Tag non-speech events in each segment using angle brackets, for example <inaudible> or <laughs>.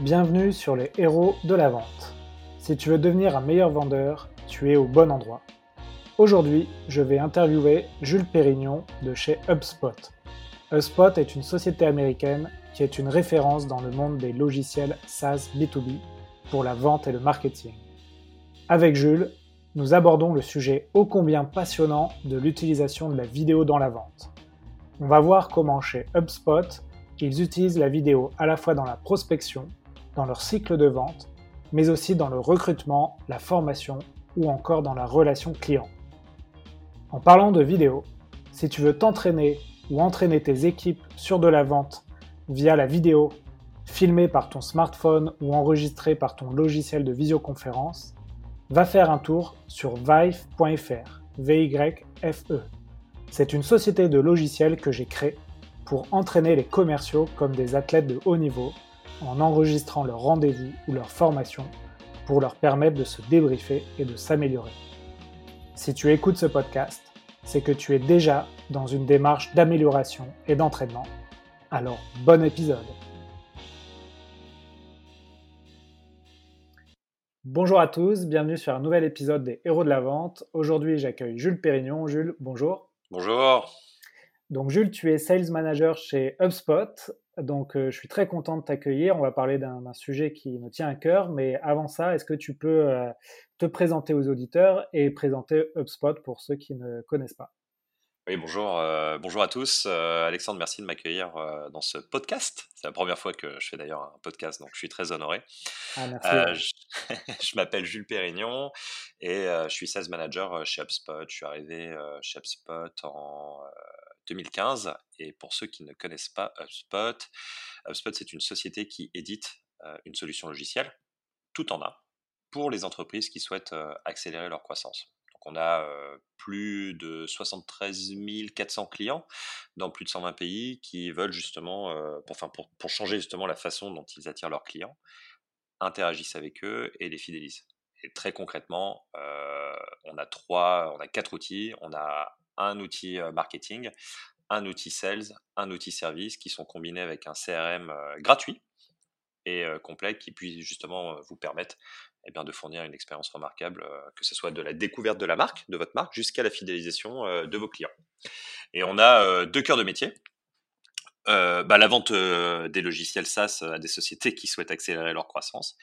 Bienvenue sur les héros de la vente. Si tu veux devenir un meilleur vendeur, tu es au bon endroit. Aujourd'hui, je vais interviewer Jules Pérignon de chez HubSpot. HubSpot est une société américaine qui est une référence dans le monde des logiciels SaaS B2B pour la vente et le marketing. Avec Jules, nous abordons le sujet ô combien passionnant de l'utilisation de la vidéo dans la vente. On va voir comment chez HubSpot, ils utilisent la vidéo à la fois dans la prospection, dans leur cycle de vente, mais aussi dans le recrutement, la formation ou encore dans la relation client. En parlant de vidéo, si tu veux t'entraîner ou entraîner tes équipes sur de la vente via la vidéo, filmée par ton smartphone ou enregistrée par ton logiciel de visioconférence, va faire un tour sur vive.fr, V-Y-F-E. C'est une société de logiciels que j'ai créée pour entraîner les commerciaux comme des athlètes de haut niveau en enregistrant leur rendez-vous ou leur formation pour leur permettre de se débriefer et de s'améliorer. Si tu écoutes ce podcast, c'est que tu es déjà dans une démarche d'amélioration et d'entraînement. Alors, bon épisode Bonjour à tous, bienvenue sur un nouvel épisode des Héros de la Vente. Aujourd'hui, j'accueille Jules Pérignon. Jules, bonjour. Bonjour. Donc Jules, tu es Sales Manager chez HubSpot. Donc euh, je suis très content de t'accueillir. On va parler d'un sujet qui me tient à cœur. Mais avant ça, est-ce que tu peux euh, te présenter aux auditeurs et présenter HubSpot pour ceux qui ne connaissent pas? Oui, bonjour, euh, bonjour à tous. Alexandre, merci de m'accueillir dans ce podcast. C'est la première fois que je fais d'ailleurs un podcast, donc je suis très honoré. Ah, merci. je, <laughs> je m'appelle Jules Pérignon et je suis sales manager chez HubSpot. Je suis arrivé chez HubSpot en 2015. Et pour ceux qui ne connaissent pas HubSpot, HubSpot, c'est une société qui édite une solution logicielle, tout en un, pour les entreprises qui souhaitent accélérer leur croissance. Donc on a plus de 73 400 clients dans plus de 120 pays qui veulent justement, pour, changer justement la façon dont ils attirent leurs clients, interagissent avec eux et les fidélisent. Et très concrètement, on a trois, on a quatre outils. On a un outil marketing, un outil sales, un outil service qui sont combinés avec un CRM gratuit et complet qui puisse justement vous permettre eh de fournir une expérience remarquable, que ce soit de la découverte de la marque, de votre marque, jusqu'à la fidélisation de vos clients. Et on a deux cœurs de métier. Bah, la vente des logiciels SaaS à des sociétés qui souhaitent accélérer leur croissance.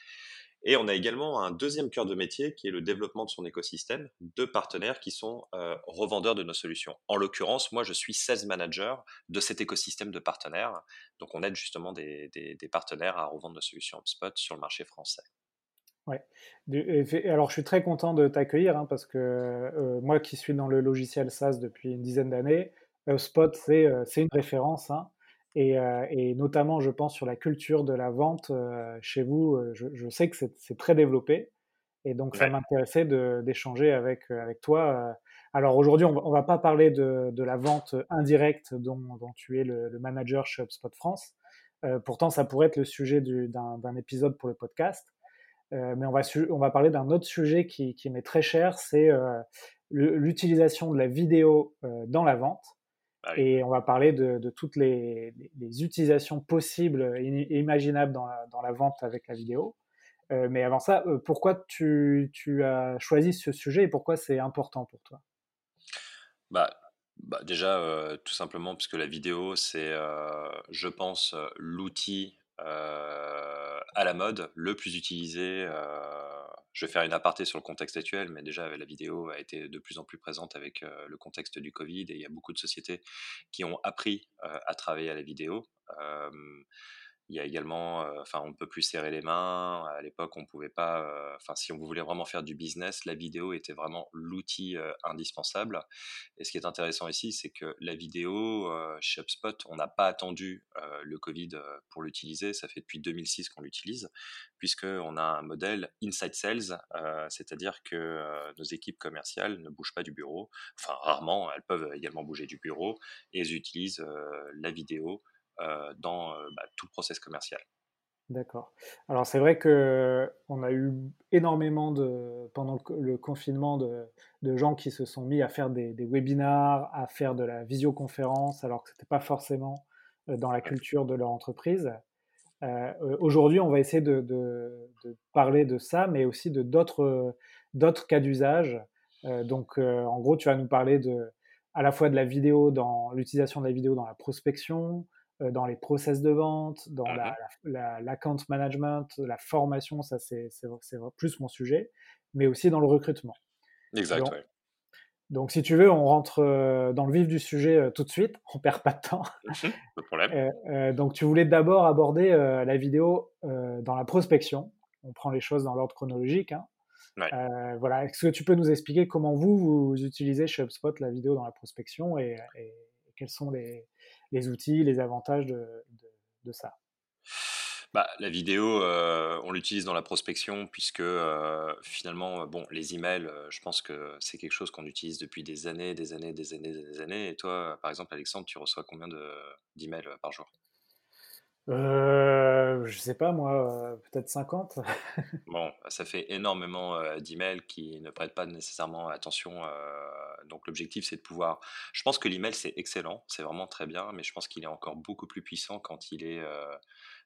Et on a également un deuxième cœur de métier qui est le développement de son écosystème de partenaires qui sont euh, revendeurs de nos solutions. En l'occurrence, moi, je suis sales manager de cet écosystème de partenaires. Donc, on aide justement des, partenaires à revendre nos solutions HubSpot sur le marché français. Ouais. Alors, je suis très content de t'accueillir hein, parce que euh, moi qui suis dans le logiciel SaaS depuis une dizaine d'années, HubSpot, c'est euh, une référence. Hein. Euh, et, notamment, je pense, sur la culture de la vente euh, chez vous, euh, je, sais que c'est très développé. Et donc, ça m'intéressait d'échanger avec, avec toi. Alors aujourd'hui, on ne va pas parler de, de, la vente indirecte dont, dont tu es le, manager chez HubSpot France. pourtant, ça pourrait être le sujet d'un épisode pour le podcast. mais on va, on va parler d'un autre sujet qui, qui m'est très cher, c'est l'utilisation de la vidéo dans la vente. Ah et on va parler de, toutes les, utilisations possibles et imaginables dans la, vente avec la vidéo. Euh, mais avant ça, euh, pourquoi tu, as choisi ce sujet et pourquoi c'est important pour toi? Bah, bah Déjà, euh, tout simplement, puisque la vidéo, c'est, je pense, l'outil à la mode, le plus utilisé je vais faire une aparté sur le contexte actuel, mais déjà la vidéo a été de plus en plus présente avec euh, le contexte du Covid et il y a beaucoup de sociétés qui ont appris euh, à travailler à la vidéo. Il y a également, enfin, on ne peut plus serrer les mains. À l'époque, on ne pouvait pas, enfin, si on voulait vraiment faire du business, la vidéo était vraiment l'outil indispensable. Et ce qui est intéressant ici, c'est que la vidéo, chez HubSpot, on n'a pas attendu le Covid pour l'utiliser. Ça fait depuis 2006 qu'on l'utilise, puisqu'on a un modèle inside sales, c'est-à-dire que nos équipes commerciales ne bougent pas du bureau. Enfin, rarement, elles peuvent également bouger du bureau et elles utilisent la vidéo dans euh, bah, tout le process commercial. D'accord. Alors c'est vrai que on a eu énormément de pendant le confinement de, gens qui se sont mis à faire des, webinars, à faire de la visioconférence, alors que c'était pas forcément euh, dans la culture de leur entreprise. Aujourd'hui, on va essayer de, de, parler de ça, mais aussi de d'autres cas d'usage. donc, en gros, tu vas nous parler de, à la fois de la vidéo, dans l'utilisation de la vidéo dans la prospection, dans les process de vente, dans mmh l'account management, la formation, ça c'est plus mon sujet, mais aussi dans le recrutement. Exact, donc, donc si tu veux, on rentre dans le vif du sujet tout de suite, <laughs> on perd pas de temps. Mmh pas de problème. donc tu voulais d'abord aborder la vidéo dans la prospection. On prend les choses dans l'ordre chronologique. Hein. voilà. Est-ce que tu peux nous expliquer comment vous, vous utilisez chez HubSpot la vidéo dans la prospection et quels sont les, outils, les avantages de, ça? Bah, la vidéo, euh, on l'utilise dans la prospection puisque euh, finalement, bon, les emails, euh, je pense que c'est quelque chose qu'on utilise depuis des années, des années, des années, des années. Et toi, par exemple, Alexandre, tu reçois combien d'emails par jour? Euh, je sais pas moi, peut-être 50. <laughs> bon, ça fait énormément d'emails qui ne prêtent pas nécessairement attention. donc l'objectif c'est de pouvoir. Je pense que l'email c'est excellent, c'est vraiment très bien, mais je pense qu'il est encore beaucoup plus puissant quand il est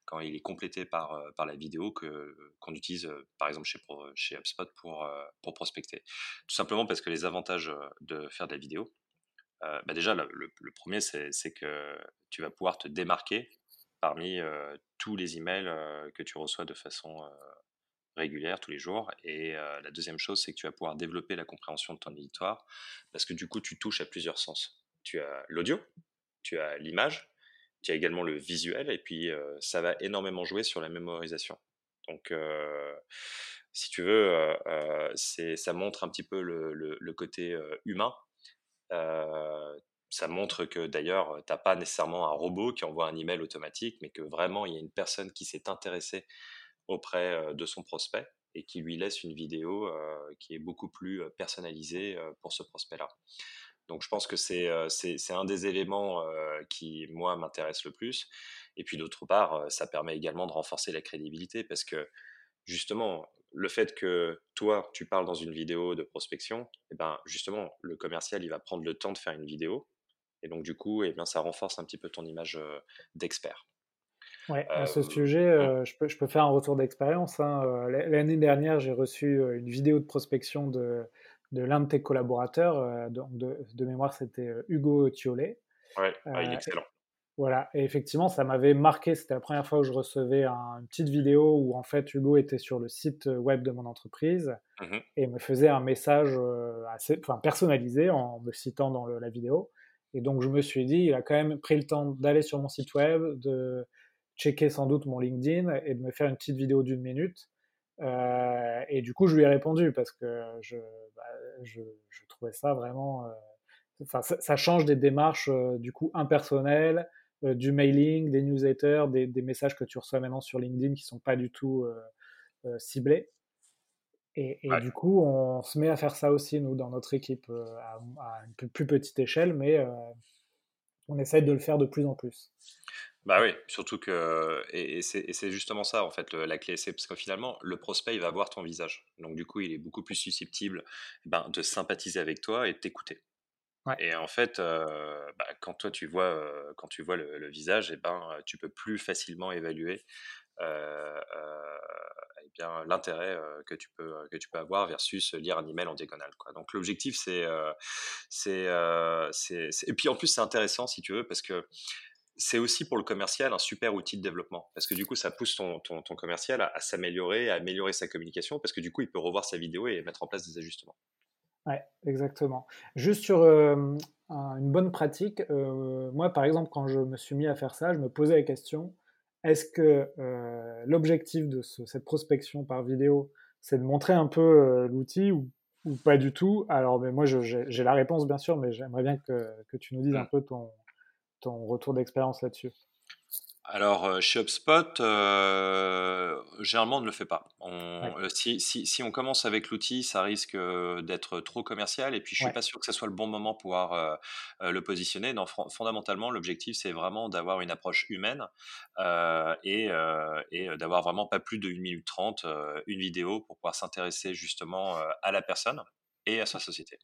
quand il est complété par, par la vidéo que qu'on utilise par exemple chez chez HubSpot pour pour prospecter. Tout simplement parce que les avantages de faire de la vidéo. bah déjà, le, le premier, c'est que tu vas pouvoir te démarquer parmi tous les emails que tu reçois de façon régulière tous les jours. Et la deuxième chose, c'est que tu vas pouvoir développer la compréhension de ton éditoire parce que du coup, tu touches à plusieurs sens. Tu as l'audio, tu as l'image, tu as également le visuel et puis ça va énormément jouer sur la mémorisation. Donc, si tu veux, ça montre un petit peu le, le côté humain ça montre que d'ailleurs, tu n'as pas nécessairement un robot qui envoie un email automatique, mais que vraiment, il y a une personne qui s'est intéressée auprès de son prospect et qui lui laisse une vidéo qui est beaucoup plus personnalisée pour ce prospect-là. Donc je pense que c'est un des éléments qui, moi, m'intéresse le plus. Et puis d'autre part, ça permet également de renforcer la crédibilité parce que justement, le fait que toi, tu parles dans une vidéo de prospection, eh ben, justement, le commercial, il va prendre le temps de faire une vidéo et donc, du coup, eh bien, ça renforce un petit peu ton image d'expert. Ouais, à ce sujet, je, peux, je, peux, faire un retour d'expérience. Hein. L'année dernière, j'ai reçu une vidéo de prospection de, de l'un de tes collaborateurs. de, de, mémoire, c'était Hugo Thiolet. Ouais, ah, il est excellent. Voilà, et effectivement, ça m'avait marqué. C'était la première fois où je recevais une petite vidéo où en fait Hugo était sur le site web de mon entreprise mmh et me faisait un message assez, enfin, personnalisé en me citant dans la vidéo. Et donc, je me suis dit, il a quand même pris le temps d'aller sur mon site web, de checker sans doute mon LinkedIn et de me faire une petite vidéo d'une minute. Euh, et du coup, je lui ai répondu parce que je, bah, je, je trouvais ça vraiment. Euh, ça, ça, change des démarches euh, du coup impersonnelles, euh, du mailing, des newsletters, des, des, messages que tu reçois maintenant sur LinkedIn qui sont pas du tout ciblés. Et, du coup, on se met à faire ça aussi, nous, dans notre équipe, euh, à, une plus petite échelle, mais euh, on essaye de le faire de plus en plus. Bah oui, surtout que, et, c'est justement ça, en fait, la clé, c'est parce que finalement, le prospect, il va voir ton visage. Donc, du coup, il est beaucoup plus susceptible eh ben, de sympathiser avec toi et de t'écouter. Et en fait, euh, bah, quand toi, tu vois, quand tu vois le, visage, et eh ben, tu peux plus facilement évaluer eh bien l'intérêt que tu peux que tu peux avoir versus lire un email en diagonale quoi. Donc l'objectif c'est c'est et puis en plus c'est intéressant si tu veux parce que c'est aussi pour le commercial un super outil de développement parce que du coup ça pousse ton, ton, commercial à, s'améliorer, à améliorer sa communication parce que du coup il peut revoir sa vidéo et mettre en place des ajustements. Ouais, exactement. Juste sur une bonne pratique, moi par exemple quand je me suis mis à faire ça, je me posais la question est-ce que euh, l'objectif de cette prospection par vidéo, c'est de montrer un peu euh, l'outil ou, pas du tout? Alors, mais moi, j'ai la réponse, bien sûr, mais j'aimerais bien que, tu nous dises un mmh. peu ton retour d'expérience là-dessus. Alors, euh, chez HubSpot, euh, généralement, on ne le fait pas. Euh, si, on commence avec l'outil, ça risque d'être trop commercial et puis je ne suis pas sûr que ce soit le bon moment pour pouvoir le positionner. Non, fondamentalement, l'objectif, c'est vraiment d'avoir une approche humaine et, d'avoir vraiment pas plus de 1 minute 30, une vidéo pour pouvoir s'intéresser justement à la personne et à sa société.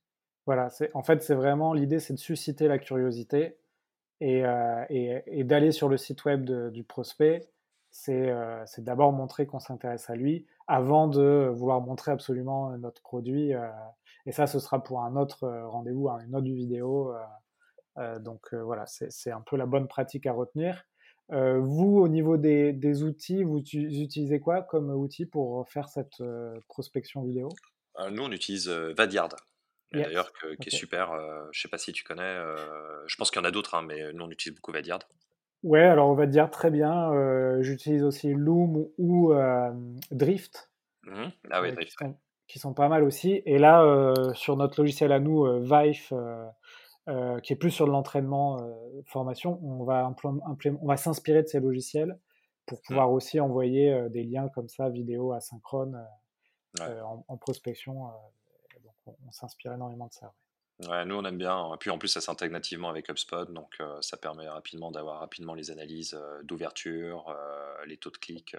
Voilà, en fait, c'est vraiment l'idée, c'est de susciter la curiosité euh, et, d'aller sur le site web du prospect c'est d'abord montrer qu'on s'intéresse à lui avant de vouloir montrer absolument notre produit. et ça, ce sera pour un autre rendez-vous, une autre vidéo. donc voilà, c'est un peu la bonne pratique à retenir. vous, au niveau des, outils, vous utilisez quoi comme outil pour faire cette prospection vidéo? Nous, on utilise D'ailleurs, qui est super. je ne sais pas si tu connais. je pense qu'il y en a d'autres, hein, mais nous, on utilise beaucoup Vadyard. Ouais, alors on va dire très bien. J'utilise aussi Loom ou Drift. Mmh ah oui, Drift. Qui sont, pas mal aussi. Et là, sur notre logiciel à nous, Vive, qui est plus sur de l'entraînement formation, on va, on va s'inspirer de ces logiciels pour mmh. pouvoir aussi envoyer des liens comme ça, vidéo asynchrone, en, en, prospection on, s'inspire énormément de ça. Ouais. nous on aime bien. Et puis en plus ça s'intègre nativement avec HubSpot, donc euh, ça permet rapidement d'avoir rapidement les analyses euh, d'ouverture, euh, les taux de clic,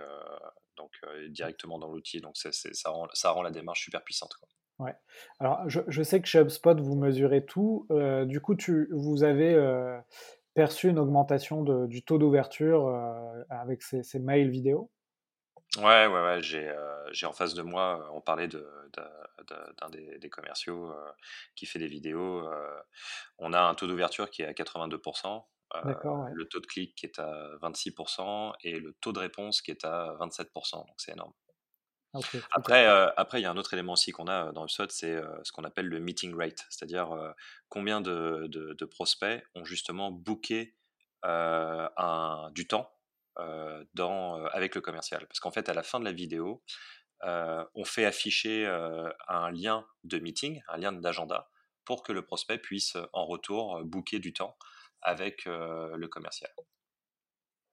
donc directement dans l'outil. Donc ça, rend, ça rend la démarche super puissante. Ouais. Alors je, sais que chez HubSpot vous mesurez tout. du coup tu, vous avez perçu une augmentation du taux d'ouverture avec ces, ces mails vidéo? Ouais, ouais, ouais, j'ai j'ai en face de moi, on parlait de, d'un des, commerciaux qui fait des vidéos. on a un taux d'ouverture qui est à 82%, le taux de clic qui est à 26% et le taux de réponse qui est à 27%. Donc c'est énorme. après, après, il y a un autre élément aussi qu'on a dans le SWOT, c'est ce qu'on appelle le meeting rate, c'est-à-dire combien de, de, prospects ont justement booké un, du temps dans, avec le commercial. Parce qu'en fait, à la fin de la vidéo, on fait afficher un lien de meeting, un lien d'agenda, pour que le prospect puisse en retour booker du temps avec le commercial.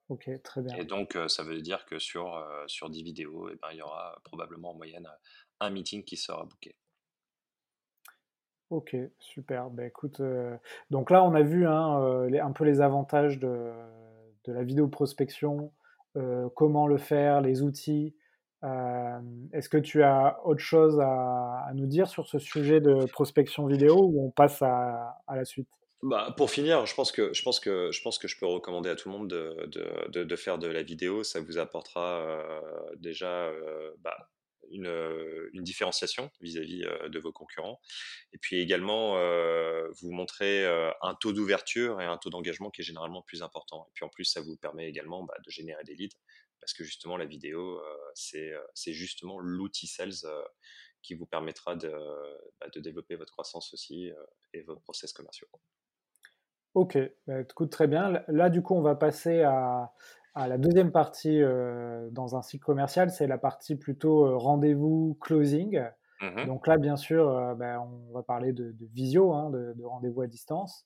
Ok, très bien. Et donc, ça veut dire que sur, sur 10 vidéos, eh ben, il y aura probablement en moyenne un meeting qui sera booké. Ok, super. Ben, écoute, donc là, on a vu hein, un peu les avantages de, de la vidéo prospection, euh, comment le faire, les outils. Euh, est-ce que tu as autre chose à, nous dire sur ce sujet de prospection vidéo ou on passe à, la suite? Bah, pour finir, je pense, que, je, peux recommander à tout le monde de, de, de, faire de la vidéo. Ça vous apportera euh, déjà bah, une, différenciation vis-à-vis de vos concurrents. Et puis également, vous montrer un taux d'ouverture et un taux d'engagement qui est généralement plus important. Et puis en plus, ça vous permet également bah, de générer des leads, parce que justement, la vidéo, c'est justement l'outil sales qui vous permettra de, bah, de, développer votre croissance aussi et vos process commerciaux. Ok, bah, écoute, très bien. Là, du coup, on va passer à, ah, la deuxième partie euh, dans un cycle commercial, c'est la partie plutôt euh, rendez-vous closing. Mmh Donc là, bien sûr, euh, ben, on va parler de, visio, hein, de, rendez-vous à distance.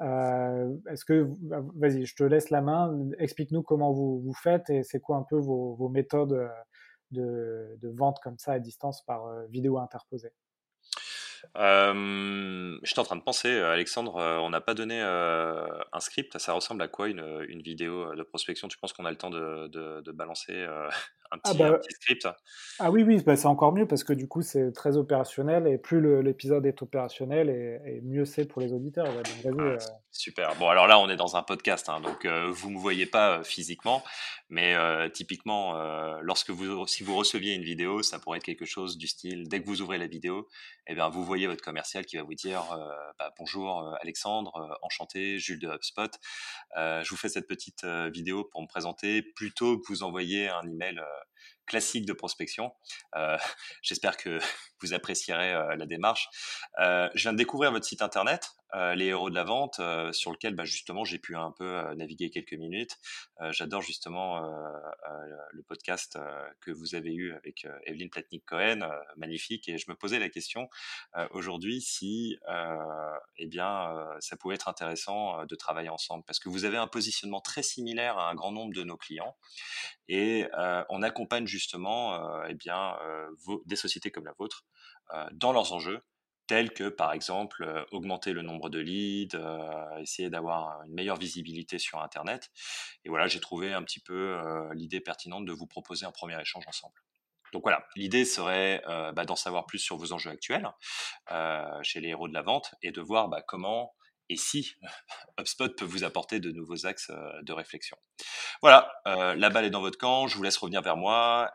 Est-ce que, bah, vas-y, je te laisse la main. Explique-nous comment vous, vous faites et c'est quoi un peu vos, vos méthodes de, de, vente comme ça à distance par vidéo interposée. Euh, J'étais en train de penser, euh, Alexandre, euh, on n'a pas donné euh, un script. Ça ressemble à quoi une, une vidéo de prospection? Tu penses qu'on a le temps de, de, balancer <laughs> un, ah petit, bah, petit, script? Ah oui, oui, bah c'est encore mieux parce que du coup, c'est très opérationnel et plus l'épisode est opérationnel et, mieux c'est pour les auditeurs. Ah, super. Bon, alors là, on est dans un podcast, hein, donc vous ne me voyez pas physiquement, mais typiquement, lorsque vous, si vous receviez une vidéo, ça pourrait être quelque chose du style, dès que vous ouvrez la vidéo, eh bien, vous voyez votre commercial qui va vous dire bah, bonjour Alexandre, enchanté, Jules de HubSpot. je vous fais cette petite vidéo pour me présenter plutôt que vous envoyer un email classique de prospection. Euh, <laughs> j'espère que <laughs> vous apprécierez euh, la démarche. Euh, je viens de découvrir votre site internet, les héros de la vente, sur lequel bah, justement j'ai pu un peu naviguer quelques minutes. J'adore justement le podcast que vous avez eu avec Evelyne Platnik-Cohen, magnifique. Et je me posais la question aujourd'hui si eh bien, ça pouvait être intéressant de travailler ensemble, parce que vous avez un positionnement très similaire à un grand nombre de nos clients. Et on accompagne justement eh bien, des sociétés comme la vôtre dans leurs enjeux, tels que par exemple augmenter le nombre de leads, essayer d'avoir une meilleure visibilité sur Internet. Et voilà, j'ai trouvé un petit peu l'idée pertinente de vous proposer un premier échange ensemble. Donc voilà, l'idée serait bah, d'en savoir plus sur vos enjeux actuels chez les héros de la vente et de voir bah, comment et si <laughs> HubSpot peut vous apporter de nouveaux axes de réflexion. Voilà, la balle est dans votre camp, je vous laisse revenir vers moi.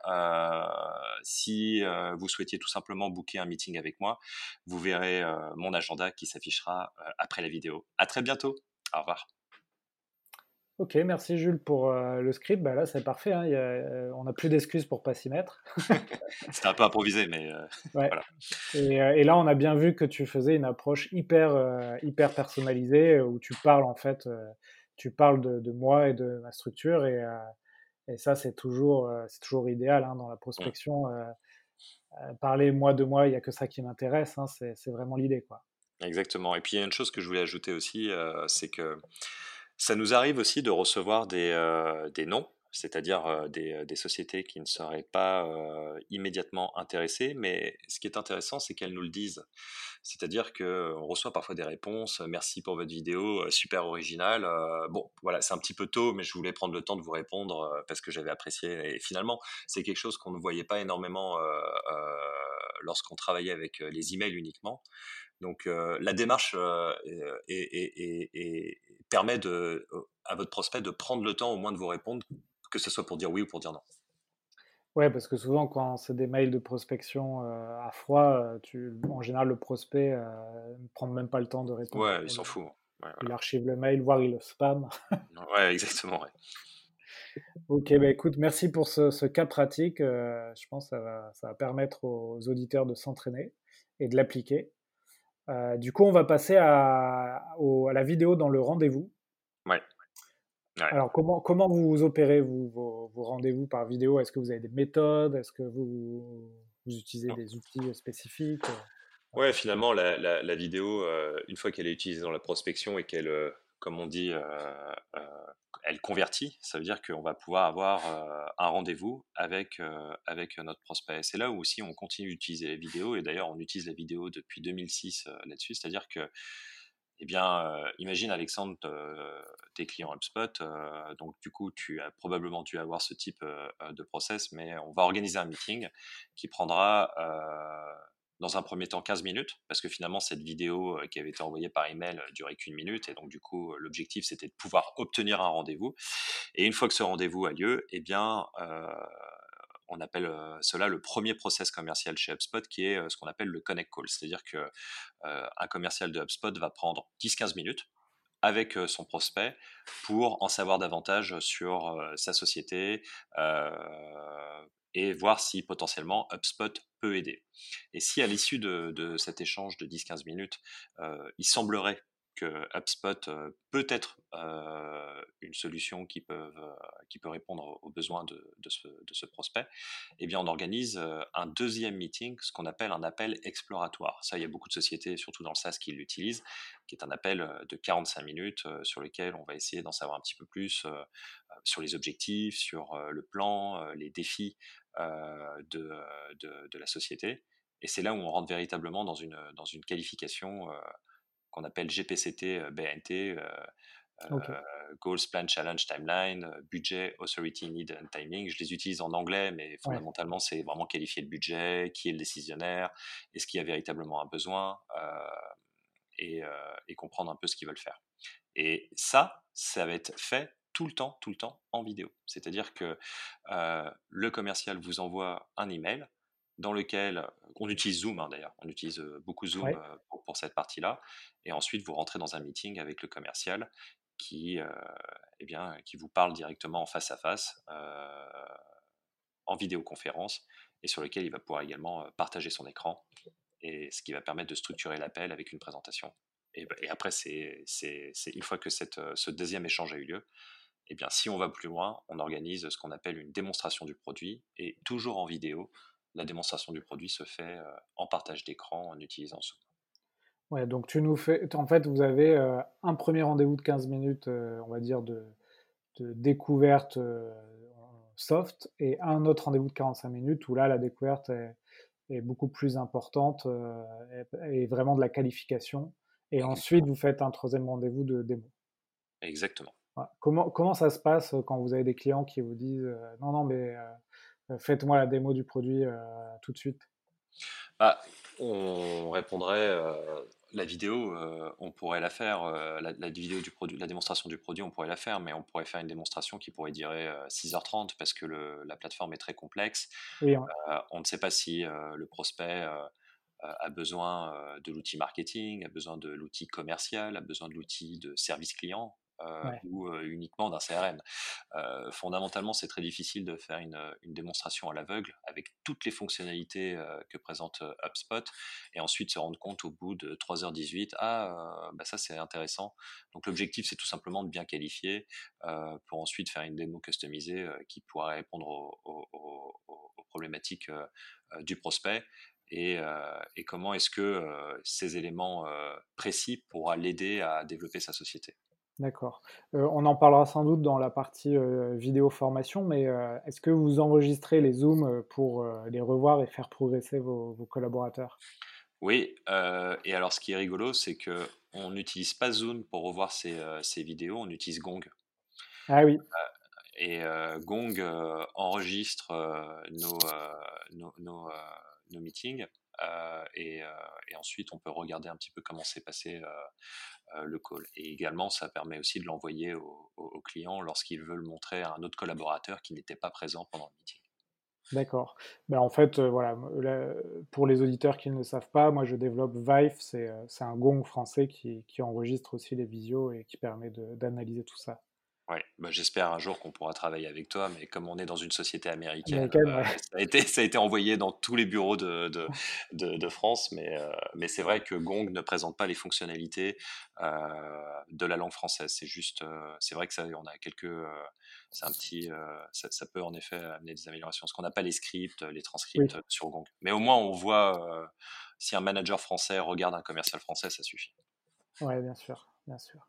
si vous souhaitiez tout simplement booker un meeting avec moi, vous verrez mon agenda qui s'affichera après la vidéo. À très bientôt, au revoir. Ok, merci Jules pour euh, le script. Bah là, c'est parfait. Hein. Euh, on n'a plus d'excuses pour pas s'y mettre. <laughs> C'était un peu improvisé, mais euh, <laughs> voilà. Et, là, on a bien vu que tu faisais une approche hyper, hyper personnalisée où tu parles en fait, tu parles de, moi et de ma structure. Et, et ça, c'est toujours, c'est toujours idéal hein, dans la prospection. parler moi de moi, il n'y a que ça qui m'intéresse. Hein. c'est vraiment l'idée. quoi. Exactement. Et puis, il y a une chose que je voulais ajouter aussi, c'est que ça nous arrive aussi de recevoir des, euh, noms, c'est-à-dire euh, des, euh, des, sociétés qui ne seraient pas immédiatement intéressées, mais ce qui est intéressant, c'est qu'elles nous le disent. C'est-à-dire qu'on reçoit parfois des réponses, merci pour votre vidéo, super originale. bon, voilà, c'est un petit peu tôt, mais je voulais prendre le temps de vous répondre parce que j'avais apprécié. Et finalement, c'est quelque chose qu'on ne voyait pas énormément lorsqu'on travaillait avec les emails uniquement. Donc la démarche permet de, à votre prospect de prendre le temps au moins de vous répondre, que ce soit pour dire oui ou pour dire non. Ouais, parce que souvent quand c'est des mails de prospection à froid, tu, en général le prospect ne prend même pas le temps de répondre. Ouais, il s'en fout. Il archive le mail, voire il le spam. ouais, exactement. <laughs> Ok, bah écoute, merci pour ce, cas pratique. je pense que ça va, ça va permettre aux auditeurs de s'entraîner et de l'appliquer. Euh, du coup, on va passer à, la vidéo dans le rendez-vous. Ouais. Alors, comment, comment vous opérez vous, vos, rendez-vous par vidéo? Est-ce que vous avez des méthodes? Est-ce que vous, vous utilisez des outils spécifiques? Ouais, finalement, la, vidéo, euh, une fois qu'elle est utilisée dans la prospection et qu'elle, euh, comme on dit, elle convertit, ça veut dire qu'on va pouvoir avoir euh, un rendez-vous avec, euh, avec notre prospect. C'est là où aussi on continue d'utiliser la vidéo, et d'ailleurs on utilise la vidéo depuis 2006 euh, là-dessus, c'est-à-dire que, eh bien, imagine Alexandre, tes clients HubSpot, donc du coup tu as probablement dû avoir ce type de process, mais on va organiser un meeting qui prendra dans un premier temps 15 minutes, parce que finalement cette vidéo euh, qui avait été envoyée par email euh, durait qu'une minute, et donc du coup l'objectif c'était de pouvoir obtenir un rendez-vous. Et une fois que ce rendez-vous a lieu, eh bien euh, on appelle cela le premier process commercial chez HubSpot, qui est ce qu'on appelle le connect call, c'est-à-dire que un commercial de HubSpot va prendre 10-15 minutes avec son prospect pour en savoir davantage sur sa société, et voir si potentiellement HubSpot peut aider. Et si à l'issue de, cet échange de 10-15 minutes, euh, il semblerait que HubSpot euh, peut être euh, une solution qui, peut, répondre aux besoins de, ce, prospect, eh bien on organise un deuxième meeting, ce qu'on appelle un appel exploratoire. Ça, il y a beaucoup de sociétés, surtout dans le SaaS, qui l'utilisent, qui est un appel de 45 minutes sur lequel on va essayer d'en savoir un petit peu plus sur les objectifs, sur le plan, les défis de, de, la société. Et c'est là où on rentre véritablement dans une, dans une qualification qu'on appelle GPCT BNT, Goals, Plan, Challenge, Timeline, Budget, Authority, Need and Timing. Je les utilise en anglais, mais fondamentalement, c'est vraiment qualifier le budget, qui est le décisionnaire, est-ce qu'il y a véritablement un besoin, et, et, comprendre un peu ce qu'ils veulent faire. Et ça, ça va être fait tout le temps, tout le temps en vidéo. C'est-à-dire que le commercial vous envoie un email dans lequel on utilise Zoom hein, d'ailleurs, on utilise beaucoup Zoom pour, cette partie-là, et ensuite vous rentrez dans un meeting avec le commercial qui, eh bien, qui vous parle directement en face à face, en vidéoconférence, et sur lequel il va pouvoir également partager son écran, et ce qui va permettre de structurer l'appel avec une présentation. Et, bah, après, c'est une fois que cette, ce deuxième échange a eu lieu, eh bien, si on va plus loin, on organise ce qu'on appelle une démonstration du produit et toujours en vidéo. La démonstration du produit se fait euh, en partage d'écran en utilisant Zoom. Ouais, donc tu nous fais, en fait, vous avez euh, un premier rendez-vous de 15 minutes, euh, on va dire, de, découverte soft et un autre rendez-vous de 45 minutes où là, la découverte est, beaucoup plus importante et, vraiment de la qualification. Et ensuite, vous faites un troisième rendez-vous de démo. Exactement. Comment, comment ça se passe euh, quand vous avez des clients qui vous disent euh, non, non, mais euh, faites-moi la démo du produit tout de suite? Bah, On répondrait la vidéo, on pourrait la faire, la, vidéo du produit, la démonstration du produit, on pourrait la faire, mais on pourrait faire une démonstration qui pourrait durer 6h30 parce que la plateforme est très complexe. on ne sait pas si le prospect a besoin de l'outil marketing, a besoin de l'outil commercial, a besoin de l'outil de service client. Euh, ou euh, uniquement d'un CRM. Euh, fondamentalement, c'est très difficile de faire une, démonstration à l'aveugle avec toutes les fonctionnalités que présente HubSpot et ensuite se rendre compte au bout de 3h18, ah, bah ça c'est intéressant. Donc l'objectif, c'est tout simplement de bien qualifier pour ensuite faire une démo customisée qui pourra répondre aux, problématiques du prospect et, et, comment est-ce que ces éléments précis pourra l'aider à développer sa société. D'accord. Euh, on en parlera sans doute dans la partie euh, vidéo formation, mais euh, est-ce que vous enregistrez les Zooms pour les revoir et faire progresser vos, collaborateurs? Oui, et alors ce qui est rigolo, c'est que on n'utilise pas Zoom pour revoir ces, vidéos, on utilise Gong. Ah oui. et Gong enregistre nos, nos, meetings. et, ensuite, on peut regarder un petit peu comment s'est passé euh, le call. Et également, ça permet aussi de l'envoyer au, au, client lorsqu'il veut montrer à un autre collaborateur qui n'était pas présent pendant le meeting. D'accord. Ben en fait, euh, voilà, pour les auditeurs qui ne le savent pas, moi je développe Vive, c'est euh, un gong français qui, qui, enregistre aussi les visios et qui permet d'analyser tout ça. Oui, bah, j'espère un jour qu'on pourra travailler avec toi, mais comme on est dans une société américaine, euh, ça, a été, ça a été envoyé dans tous les bureaux de, <laughs> de, de, France, mais, euh, mais c'est vrai que Gong ne présente pas les fonctionnalités euh, de la langue française. C'est juste, c'est vrai que ça, on a quelques, c'est un petit, ça, peut en effet amener des améliorations, parce qu'on n'a pas les scripts, les transcripts sur Gong. Mais au moins, on voit si un manager français regarde un commercial français, ça suffit. Oui, bien sûr, bien sûr.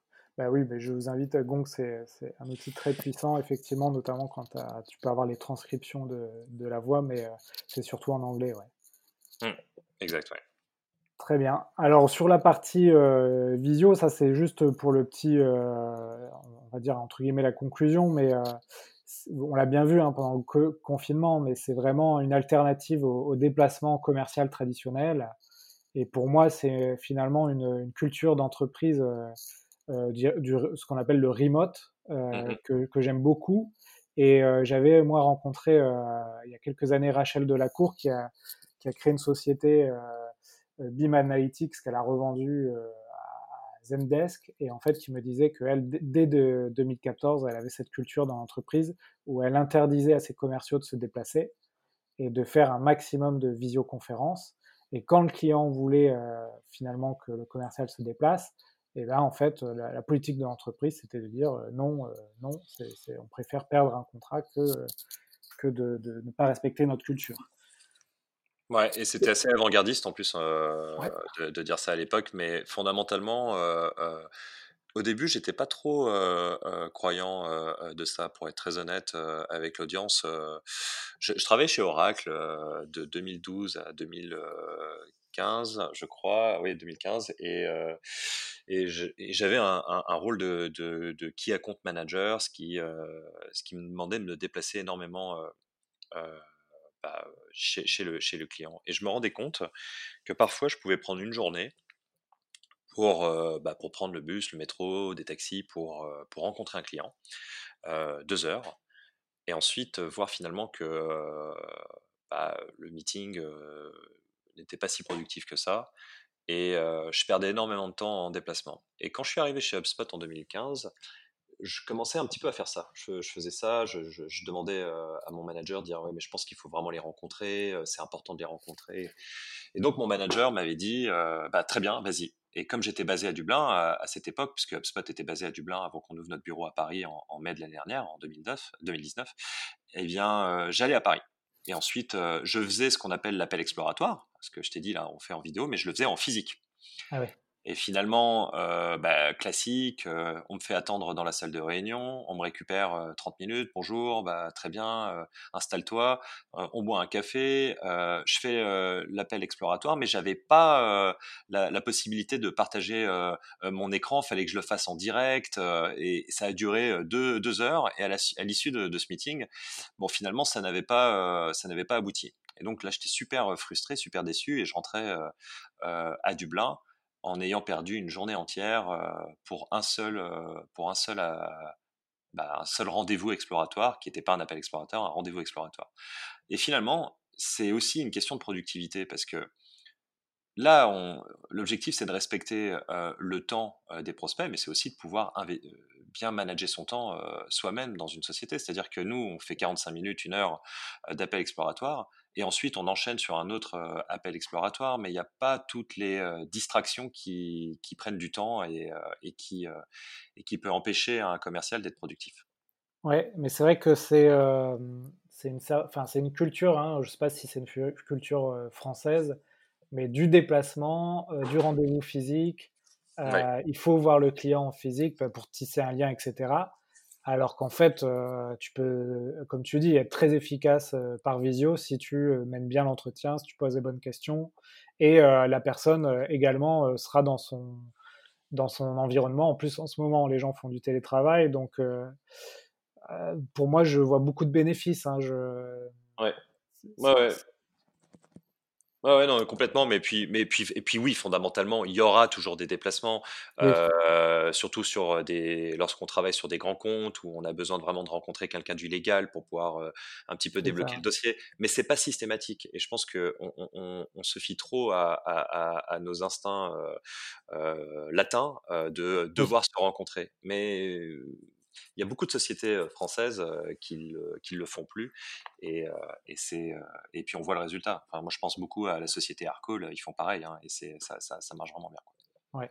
Bah oui, mais je vous invite, Gong, c'est un outil très puissant, effectivement, notamment quand tu peux avoir les transcriptions de, de la voix, mais euh, c'est surtout en anglais, ouais. Mmh, exact, Très bien. Alors sur la partie euh, visio, ça c'est juste pour le petit, euh, on va dire entre guillemets la conclusion, mais on l'a bien vu hein, pendant le confinement, mais c'est vraiment une alternative au, déplacement commercial traditionnel. Et pour moi, c'est finalement une, une culture d'entreprise euh, du, ce qu'on appelle le remote, euh, mmh que, que j'aime beaucoup. Et euh, j'avais, moi, rencontré il y a quelques années Rachel Delacour qui a, qui a créé une société BIM Analytics qu'elle a revendue à Zendesk et en fait qui me disait qu'elle, dès de 2014, elle avait cette culture dans l'entreprise où elle interdisait à ses commerciaux de se déplacer et de faire un maximum de visioconférences. Et quand le client voulait finalement que le commercial se déplace, et là, en fait, la, politique de l'entreprise, c'était de dire euh, non, euh, non, on préfère perdre un contrat que, que de, ne pas respecter notre culture. Ouais, et c'était assez avant-gardiste en plus euh, de, dire ça à l'époque, mais fondamentalement, au début, j'étais pas trop croyant de ça, pour être très honnête avec l'audience. Je, je, travaillais chez Oracle de 2012 à 2015, je crois, oui, 2015, et et j'avais un, rôle de, de, key account manager, ce qui, euh, me demandait de me déplacer énormément euh, euh, bah, chez, le, client. Et je me rendais compte que parfois je pouvais prendre une journée pour, bah, prendre le bus, le métro, des taxis, pour, pour rencontrer un client, deux heures, et ensuite voir finalement que bah, le meeting n'était pas si productif que ça, et je perdais énormément de temps en déplacement. Et quand je suis arrivé chez HubSpot en 2015, je commençais un petit peu à faire ça. Je, faisais ça, je, demandais à mon manager, dire ouais, mais je pense qu'il faut vraiment les rencontrer, c'est important de les rencontrer. Et donc mon manager m'avait dit bah, très bien, vas-y. Et comme j'étais basé à Dublin à, cette époque, puisque HubSpot était basé à Dublin avant qu'on ouvre notre bureau à Paris en, mai de l'année dernière, en 2009, 2019, eh bien j'allais à Paris. Et ensuite, je faisais ce qu'on appelle l'appel exploratoire, ce que je t'ai dit là, on fait en vidéo, mais je le faisais en physique. Ah ouais. Et finalement, euh, bah, classique, euh, on me fait attendre dans la salle de réunion, on me récupère 30 euh, minutes, bonjour, bah, très bien, installe-toi, on boit un café, je fais l'appel exploratoire, mais j'avais pas la, possibilité de partager mon écran, fallait que je le fasse en direct, et ça a duré deux, deux heures, et à l'issue de, de, ce meeting, bon, finalement, ça n'avait pas, ça n'avait pas abouti. Et donc là, j'étais super frustré, super déçu, et je rentrais à Dublin en ayant perdu une journée entière pour un seul, pour un seul, bah, un seul rendez-vous exploratoire qui n'était pas un appel explorateur, un rendez-vous exploratoire. Et finalement, c'est aussi une question de productivité parce que là, l'objectif, c'est de respecter le temps des prospects, mais c'est aussi de pouvoir bien manager son temps soi-même dans une société. C'est-à-dire que nous, on fait 45 minutes, une heure d'appel exploratoire, et ensuite on enchaîne sur un autre appel exploratoire, mais il n'y a pas toutes les distractions qui, prennent du temps et, qui, et qui peut empêcher un commercial d'être productif. Oui, mais c'est vrai que c'est une, enfin, une culture, hein, je ne sais pas si c'est une culture française, mais du déplacement, du rendez-vous physique, il faut voir le client en physique bah, pour tisser un lien, etc. Alors qu'en fait, tu peux, comme tu dis, être très efficace par visio si tu mènes bien l'entretien, si tu poses les bonnes questions, et la personne également sera dans son, dans son environnement. En plus, en ce moment, les gens font du télétravail, donc pour moi, je vois beaucoup de bénéfices. Hein, je... Ouais. Ouais, ouais. Ouais, non, complètement. Mais puis, mais puis, et puis oui, fondamentalement, il y aura toujours des déplacements, euh, surtout sur des, lorsqu'on travaille sur des grands comptes où on a besoin de vraiment de rencontrer quelqu'un du légal pour pouvoir euh, un petit peu débloquer le dossier. Mais c'est pas systématique. Et je pense que on, se fie trop à, à, nos instincts euh, latins de devoir se rencontrer. Mais il y a beaucoup de sociétés françaises qui ne le font plus. Et, et, c'est, et puis on voit le résultat. Enfin, moi, je pense beaucoup à la société Arco, ils font pareil. Hein, et c'est, ça, ça, ça, marche vraiment bien. Ouais.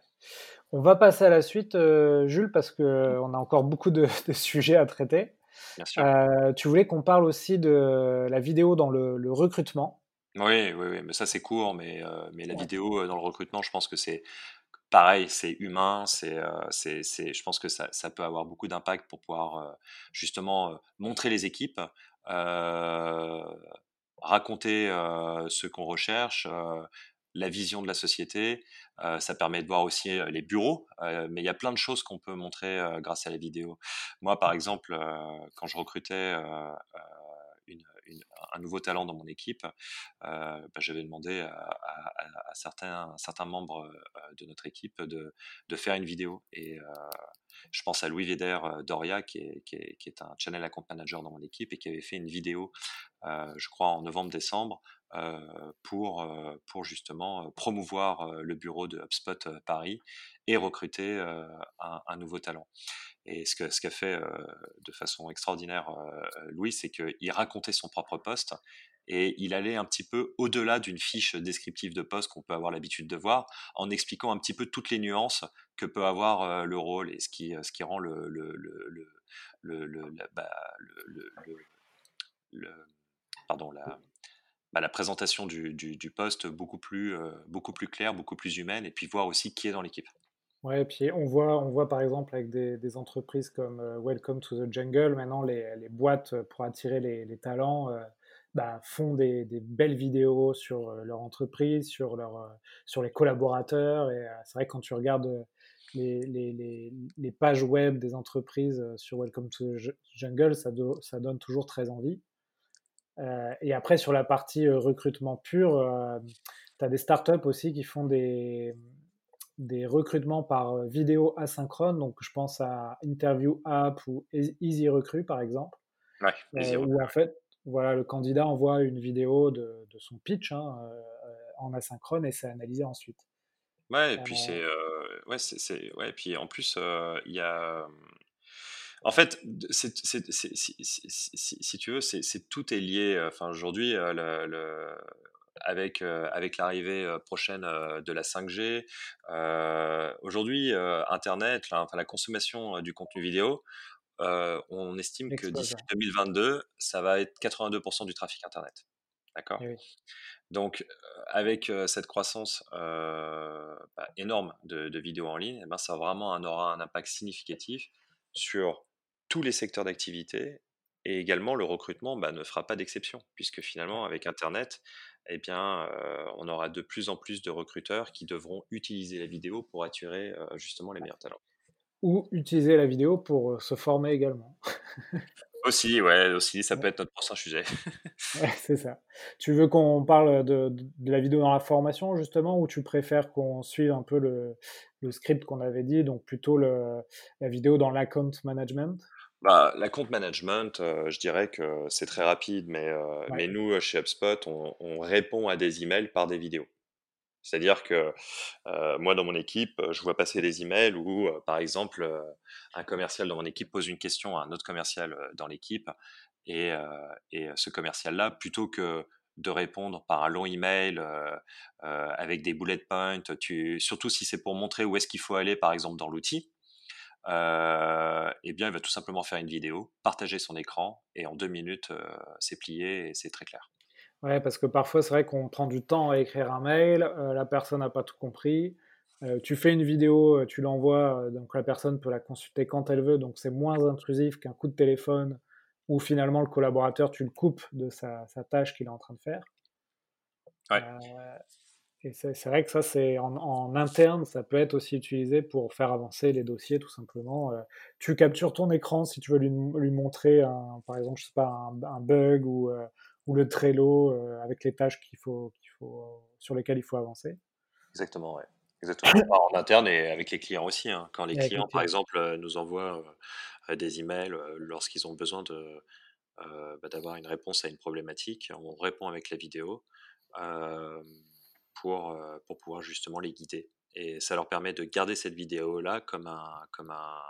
On va passer à la suite, Jules, parce qu'on a encore beaucoup de, sujets à traiter. Bien sûr. tu voulais qu'on parle aussi de la vidéo dans le, recrutement. Oui, oui, oui, mais ça c'est court, mais, mais la vidéo dans le recrutement, je pense que c'est pareil, c'est humain, c'est, c'est, c'est, je pense que ça, ça peut avoir beaucoup d'impact pour pouvoir justement montrer les équipes, raconter ce qu'on recherche, la vision de la société. ça permet de voir aussi les bureaux, mais il y a plein de choses qu'on peut montrer grâce à la vidéo. Moi, par exemple, quand je recrutais un nouveau talent dans mon équipe, euh, bah, j'avais demandé à, certains, membres euh, de notre équipe de, faire une vidéo. Et euh, je pense à Louis Véder Doria, qui est, un channel account manager dans mon équipe et qui avait fait une vidéo, je crois, en novembre-décembre, pour justement promouvoir le bureau de HubSpot Paris et recruter un, nouveau talent. Et ce qu'a ce fait de façon extraordinaire Louis, c'est qu'il racontait son propre poste et il allait un petit peu au-delà d'une fiche descriptive de poste qu'on peut avoir l'habitude de voir, en expliquant un petit peu toutes les nuances que peut avoir le rôle et ce qui, ce qui rend la, présentation du, du, poste beaucoup plus, beaucoup plus claire, beaucoup plus humaine, et puis voir aussi qui est dans l'équipe. Ouais, puis on voit, on voit par exemple avec des, des entreprises comme Welcome to the Jungle, maintenant les, les boîtes pour attirer les, les talents bah, font des, des, belles vidéos sur leur entreprise, sur, leur, sur les collaborateurs. Et c'est vrai quand tu regardes les, les, pages web des entreprises sur Welcome to the Jungle, ça, ça donne toujours très envie. Euh, et après, sur la partie recrutement pur, tu as des startups aussi qui font des, des recrutements par vidéo asynchrone. Donc, je pense à Interview App ou Easy Recruit, par exemple. Ouais, où en fait, voilà, le candidat envoie une vidéo de, de son pitch hein, en asynchrone et c'est analysé ensuite. Ouais, et puis c'est. ouais, c'est. Ouais, et puis en plus, il y a. En fait, si, tu veux, c'est tout est lié. Enfin, aujourd'hui, le, avec, avec l'arrivée prochaine de la 5G, aujourd'hui, Internet, enfin, la consommation du contenu vidéo, on estime que d'ici 2022, ça va être 82% du trafic Internet. D'accord? Eh Donc, avec cette croissance bah, énorme de, vidéos en ligne, eh ben, ça vraiment un, aura un impact significatif sur tous les secteurs d'activité et également le recrutement bah, ne fera pas d'exception puisque finalement avec Internet, eh bien, on aura de plus en plus de recruteurs qui devront utiliser la vidéo pour attirer justement les meilleurs talents. Ou utiliser la vidéo pour se former également. <laughs> Aussi, ouais, aussi, ça peut être notre prochain sujet. <laughs> Ouais, <laughs> c'est ça. Tu veux qu'on parle de, de, la vidéo dans la formation, justement, ou tu préfères qu'on suive un peu le, le script qu'on avait dit, donc plutôt le, la vidéo dans l'account management? Bah, l'account management, euh, je dirais que c'est très rapide, mais, euh, mais nous, euh, chez HubSpot, on, on, répond à des emails par des vidéos. C'est-à-dire que moi, dans mon équipe, je vois passer des emails où, par exemple, un commercial dans mon équipe pose une question à un autre commercial dans l'équipe, et, et, ce commercial-là, plutôt que de répondre par un long email euh, euh, avec des bullet points, tu, surtout si c'est pour montrer où est-ce qu'il faut aller, par exemple, dans l'outil, euh, eh bien, il va tout simplement faire une vidéo, partager son écran, et en deux minutes, c'est plié et c'est très clair. Ouais, parce que parfois, c'est vrai qu'on prend du temps à écrire un mail, la personne n'a pas tout compris. tu fais une vidéo, tu l'envoies, donc la personne peut la consulter quand elle veut, donc c'est moins intrusif qu'un coup de téléphone où finalement le collaborateur, tu le coupes de sa, tâche qu'il est en train de faire. Ouais. Euh, et c'est vrai que ça, c'est en, interne, ça peut être aussi utilisé pour faire avancer les dossiers, tout simplement. Euh, tu captures ton écran si tu veux lui, montrer, un, par exemple, je sais pas, un, bug ou, euh, ou, le Trello avec les tâches qu'il faut, qu'il faut, sur lesquelles il faut avancer. Exactement, ouais. Exactement. en interne et avec les clients aussi. Hein. Quand les clients, par exemple, nous envoient des emails lorsqu'ils ont besoin de, bah, d'avoir une réponse à une problématique. On répond avec la vidéo pour, pour pouvoir justement les guider. Et ça leur permet de garder cette vidéo-là comme, un, comme, un,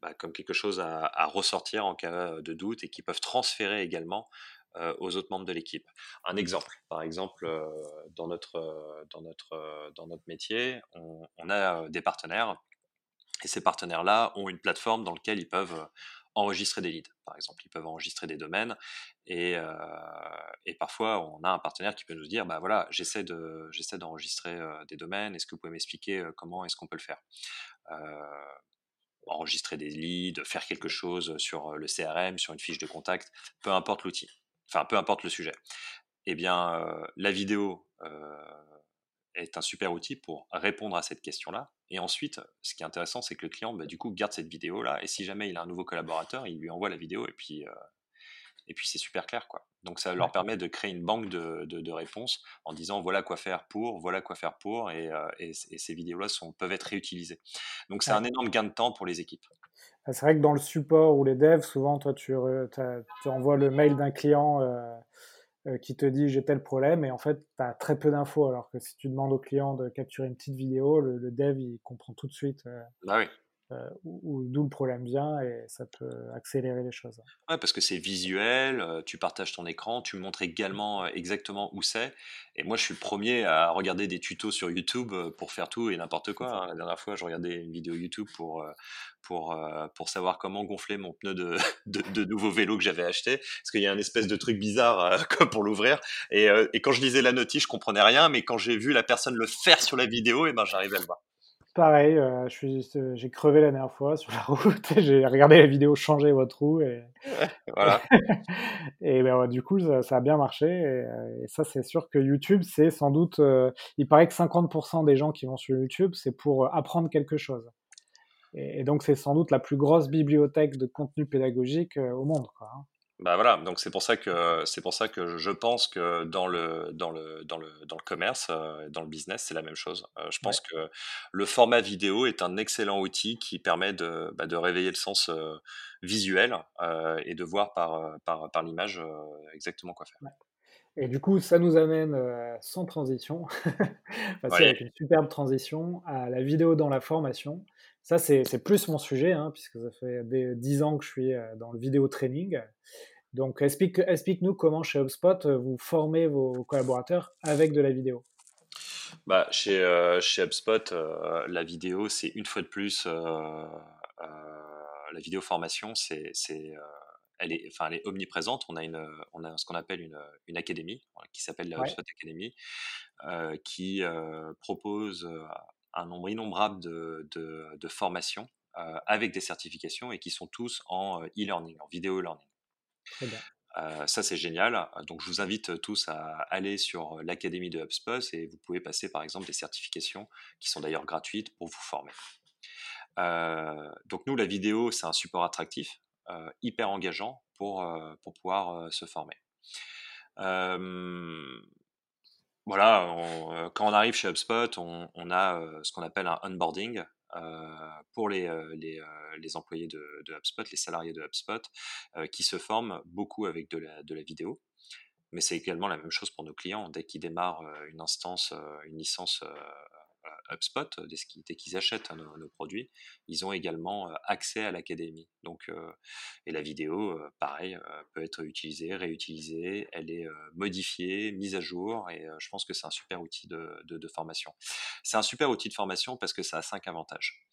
bah, comme quelque chose à, ressortir en cas de doute et qui peuvent transférer également aux autres membres de l'équipe. Un exemple, par exemple, dans, notre, dans, notre, dans notre métier, on, on a des partenaires et ces partenaires-là ont une plateforme dans laquelle ils peuvent euh, enregistrer des leads, par exemple. Ils peuvent enregistrer des domaines. Et, euh, et, parfois, on a un partenaire qui peut nous dire, bah voilà, j'essaie de, j'essaie d'enregistrer euh, des domaines. Est-ce que vous pouvez m'expliquer comment est-ce qu'on peut le faire? Enregistrer des leads, faire quelque chose sur le CRM, sur une fiche de contact, peu importe l'outil. Enfin, peu importe le sujet. Eh bien, la vidéo est un super outil pour répondre à cette question-là. Et ensuite, ce qui est intéressant, c'est que le client, bah, du coup, garde cette vidéo-là. Et si jamais il a un nouveau collaborateur, il lui envoie la vidéo et puis, euh, et puis c'est super clair, quoi. Donc ça leur permet de créer une banque de, de, réponses en disant voilà quoi faire pour, voilà quoi faire pour, et, euh, et, ces vidéos-là peuvent être réutilisées. Donc c'est un énorme gain de temps pour les équipes. C'est vrai que dans le support ou les devs, souvent, toi, tu, tu envoies le mail d'un client. Euh, qui te dit j'ai tel problème et en fait tu as très peu d'infos alors que si tu demandes au client de capturer une petite vidéo, le, dev il comprend tout de suite euh, bah oui. Euh, d'où le problème vient et ça peut accélérer les choses. Ouais, parce que c'est visuel, euh, tu partages ton écran, tu montres également euh, exactement où c'est. Et moi, je suis le premier à regarder des tutos sur YouTube pour faire tout et n'importe quoi. Hein. La dernière fois, je regardais une vidéo YouTube pour, pour, pour savoir comment gonfler mon pneu <laughs> de, de, nouveau vélo que j'avais acheté. Parce qu'il y a un espèce de truc bizarre <laughs> pour l'ouvrir. Et, et, quand je lisais la notice, je comprenais rien. Mais quand j'ai vu la personne le faire sur la vidéo, et eh ben, j'arrivais à le voir. Pareil, euh, euh, j'ai crevé la dernière fois sur la <laughs> route. j'ai regardé la vidéo changer votre roue et, voilà. <laughs> et ben, du coup ça, a bien marché. Et, euh, ça c'est sûr que YouTube c'est sans doute, il paraît que 50% des gens qui vont sur YouTube c'est pour apprendre quelque chose. Et, donc c'est sans doute la plus grosse bibliothèque de contenu pédagogique au monde. Quoi, hein. Bah voilà, donc c'est pour ça que c'est pour ça que je pense que dans le dans le dans le dans le commerce, euh, dans le business, c'est la même chose. Euh, je pense que le format vidéo est un excellent outil qui permet de, bah, de réveiller le sens euh, visuel et de voir par par, par l'image exactement quoi faire. Et du coup, ça nous amène sans transition, <laughs> avec une superbe transition à la vidéo dans la formation. Ça, c'est plus mon sujet, hein, puisque ça fait des, 10 ans que je suis dans le vidéo training. Donc, explique-nous comment chez HubSpot, vous formez vos collaborateurs avec de la vidéo. Bah, chez, euh, chez HubSpot, euh, la vidéo, c'est une fois de plus, euh, la vidéo formation, c'est, elle, est, enfin, elle est omniprésente. On a, une, on a ce qu'on appelle une, une académie, qui s'appelle la HubSpot Academy, qui propose un nombre innombrable de, de, formations euh, avec des certifications et qui sont tous en euh, e-learning, en vidéo learning. Euh, ça, c'est génial. Donc, je vous invite tous à aller sur l'académie de HubSpot et vous pouvez passer, par exemple, des certifications qui sont d'ailleurs gratuites pour vous former. donc, nous, la vidéo, c'est un support attractif. hyper engageant pour, pour pouvoir se former. Voilà, quand on arrive chez HubSpot, on, a ce qu'on appelle un onboarding. pour les, les, employés de, de, HubSpot, les salariés de HubSpot, qui se forment beaucoup avec de la, de la vidéo. Mais c'est également la même chose pour nos clients. Dès qu'ils démarrent une instance, une licence HubSpot, dès qu'ils achètent nos, produits, ils ont également accès à l'académie. Donc, et la vidéo, pareil, peut être utilisée, réutilisée, elle est modifiée, mise à jour, et je pense que c'est un super outil de, formation. C'est un super outil de formation parce que ça a cinq avantages.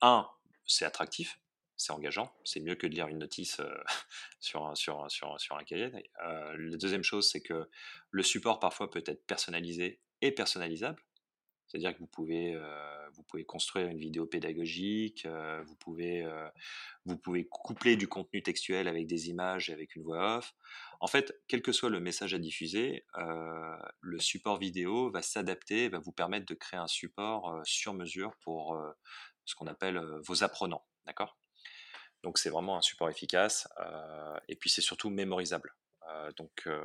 un, c'est attractif c'est engageant. C'est mieux que de lire une notice euh, <laughs> sur, un, sur, sur, sur un cahier. Euh, la deuxième chose, c'est que le support parfois peut être personnalisé et personnalisable. C'est-à-dire que vous pouvez, euh, vous pouvez construire une vidéo pédagogique, vous, pouvez, vous pouvez coupler du contenu textuel avec des images et avec une voix off. En fait, quel que soit le message à diffuser, le support vidéo va s'adapter, va vous permettre de créer un support sur mesure pour ce qu'on appelle vos apprenants. D'accord? Donc c'est vraiment un support efficace euh, et puis c'est surtout mémorisable. Euh, donc euh,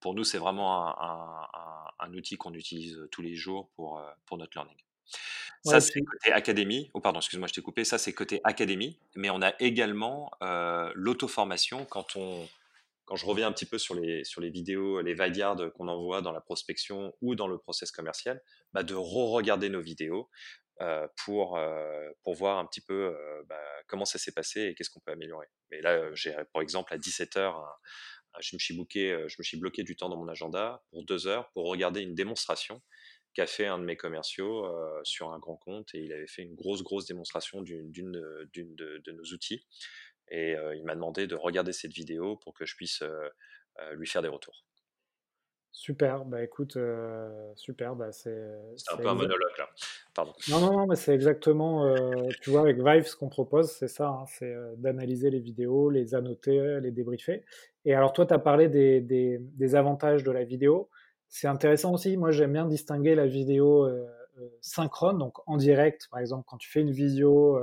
pour nous c'est vraiment un, outil qu'on utilise tous les jours pour, pour notre learning. Ça, c'est côté académie. Oh, pardon, excuse-moi, je t'ai coupé. Ça, c'est côté académie. Mais on a également l'auto-formation quand on, quand je reviens un petit peu sur les, sur les vidéos, les Vidyard qu'on envoie dans la prospection ou dans le process commercial, bah de re-regarder nos vidéos, euh, pour, euh, pour voir un petit peu euh, bah, comment ça s'est passé et qu'est-ce qu'on peut améliorer. Mais là, j'ai par exemple à 17h, je me suis bloqué du temps dans mon agenda pour deux heures pour regarder une démonstration qu'a fait un de mes commerciaux sur un grand compte et il avait fait une grosse grosse démonstration d'une de, de, nos outils et il m'a demandé de regarder cette vidéo pour que je puisse lui faire des retours. Super, bah écoute, euh, super, bah c'est. C'est un peu un monologue là, pardon. Non, non, non, mais c'est exactement, euh, tu vois, avec Vive, ce qu'on propose, c'est ça, hein, c'est euh, d'analyser les vidéos, les annoter, les débriefer. Et alors, toi, tu as parlé des, des, des, avantages de la vidéo. C'est intéressant aussi, moi, j'aime bien distinguer la vidéo synchrone, donc en direct, par exemple, quand tu fais une visio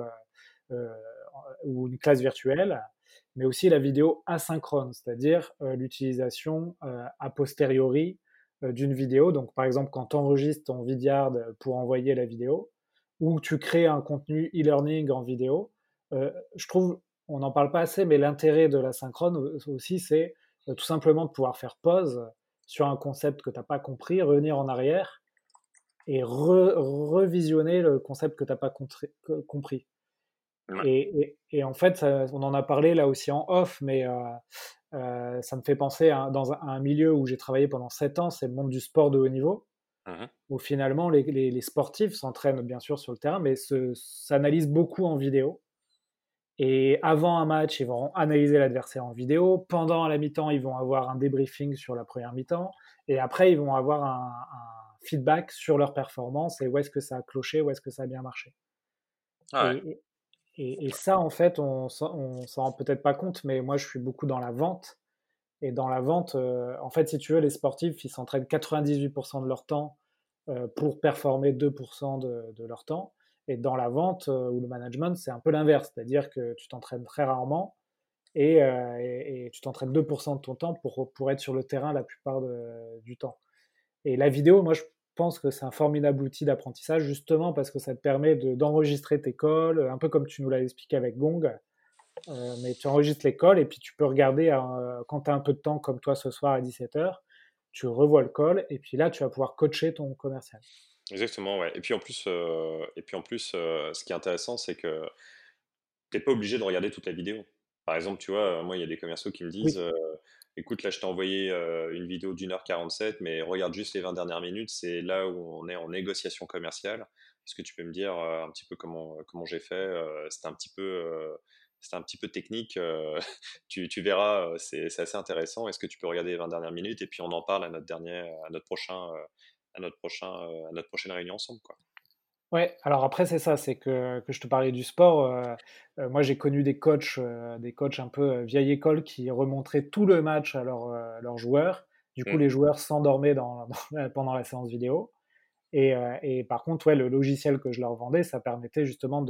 ou une classe virtuelle mais aussi la vidéo asynchrone, c'est-à-dire euh, l'utilisation euh, a posteriori euh, d'une vidéo. Donc, par exemple, quand tu enregistres ton Vidyard pour envoyer la vidéo, ou tu crées un contenu e-learning en vidéo, je trouve, on n'en parle pas assez, mais l'intérêt de l'asynchrone aussi, c'est tout simplement de pouvoir faire pause sur un concept que tu n'as pas compris, revenir en arrière et revisionner le concept que tu n'as pas compris. Et, et, en fait, on en a parlé là aussi en off, mais euh, euh, ça me fait penser à, dans un, milieu où j'ai travaillé pendant 7 ans, c'est le monde du sport de haut niveau, mmh où finalement les, les, sportifs s'entraînent bien sûr sur le terrain, mais s'analysent beaucoup en vidéo. Et avant un match, ils vont analyser l'adversaire en vidéo. Pendant la mi-temps, ils vont avoir un débriefing sur la première mi-temps. Et après, ils vont avoir un, un feedback sur leur performance et où est-ce que ça a cloché, où est-ce que ça a bien marché. Ah et, et, ça, en fait, on, on s'en rend peut-être pas compte, mais moi, je suis beaucoup dans la vente. Et dans la vente, euh, en fait, si tu veux, les sportifs, ils s'entraînent 98% de leur temps euh, pour performer 2% de, leur temps. Et dans la vente euh, ou le management, c'est un peu l'inverse. C'est-à-dire que tu t'entraînes très rarement et, tu t'entraînes 2% de ton temps pour, pour être sur le terrain la plupart du temps. Et la vidéo, moi, je pense que c'est un formidable outil d'apprentissage, justement parce que ça te permet d'enregistrer tes calls, un peu comme tu nous l'as expliqué avec Gong. Euh, mais tu enregistres les calls et puis tu peux regarder euh, quand tu as un peu de temps, comme toi ce soir à 17h, tu revois le call et puis là, tu vas pouvoir coacher ton commercial. Exactement, ouais. Et puis en plus, euh, et puis en plus ce qui est intéressant, c'est que tu n'es pas obligé de regarder toute la vidéo. Par exemple, tu vois, moi, il y a des commerciaux qui me disent écoute, là, je t'ai envoyé euh, une vidéo d'une heure 47, mais regarde juste les 20 dernières minutes, c'est là où on est en négociation commerciale. Est-ce que tu peux me dire euh, un petit peu comment, comment j'ai fait euh, C'était un petit peu... un petit peu technique, <laughs> tu, tu, verras, c'est assez intéressant. Est-ce que tu peux regarder les 20 dernières minutes et puis on en parle à notre dernier, à notre prochain, à notre prochain, à notre prochaine réunion ensemble, quoi. Ouais, alors après c'est ça, c'est que, que je te parlais du sport. Euh, euh, moi j'ai connu des coachs, euh, des coachs un peu vieille école qui remontraient tout le match à leurs joueurs. Du coup, mmh. les joueurs s'endormaient dans, <laughs> pendant la séance vidéo. Et, et, par contre, ouais, le logiciel que je leur vendais, ça permettait justement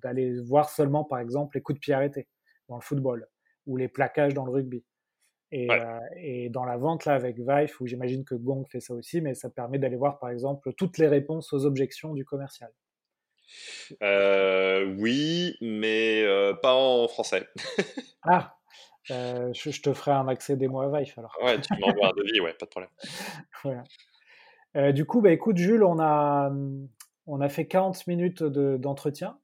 d'aller voir seulement, par exemple, les coups de pied arrêtés. dans le football ou les plaquages dans le rugby. Et, et dans la vente là avec Vive, où j'imagine que Gong fait ça aussi, mais ça permet d'aller voir par exemple toutes les réponses aux objections du commercial. oui, mais pas en français. <laughs> ah, je, te ferai un accès des mois à Vive alors. Ouais, tu m'envoies un <laughs> devis, ouais, pas de problème. voilà. du coup, bah, écoute, Jules, on a, on a fait 40 minutes d'entretien.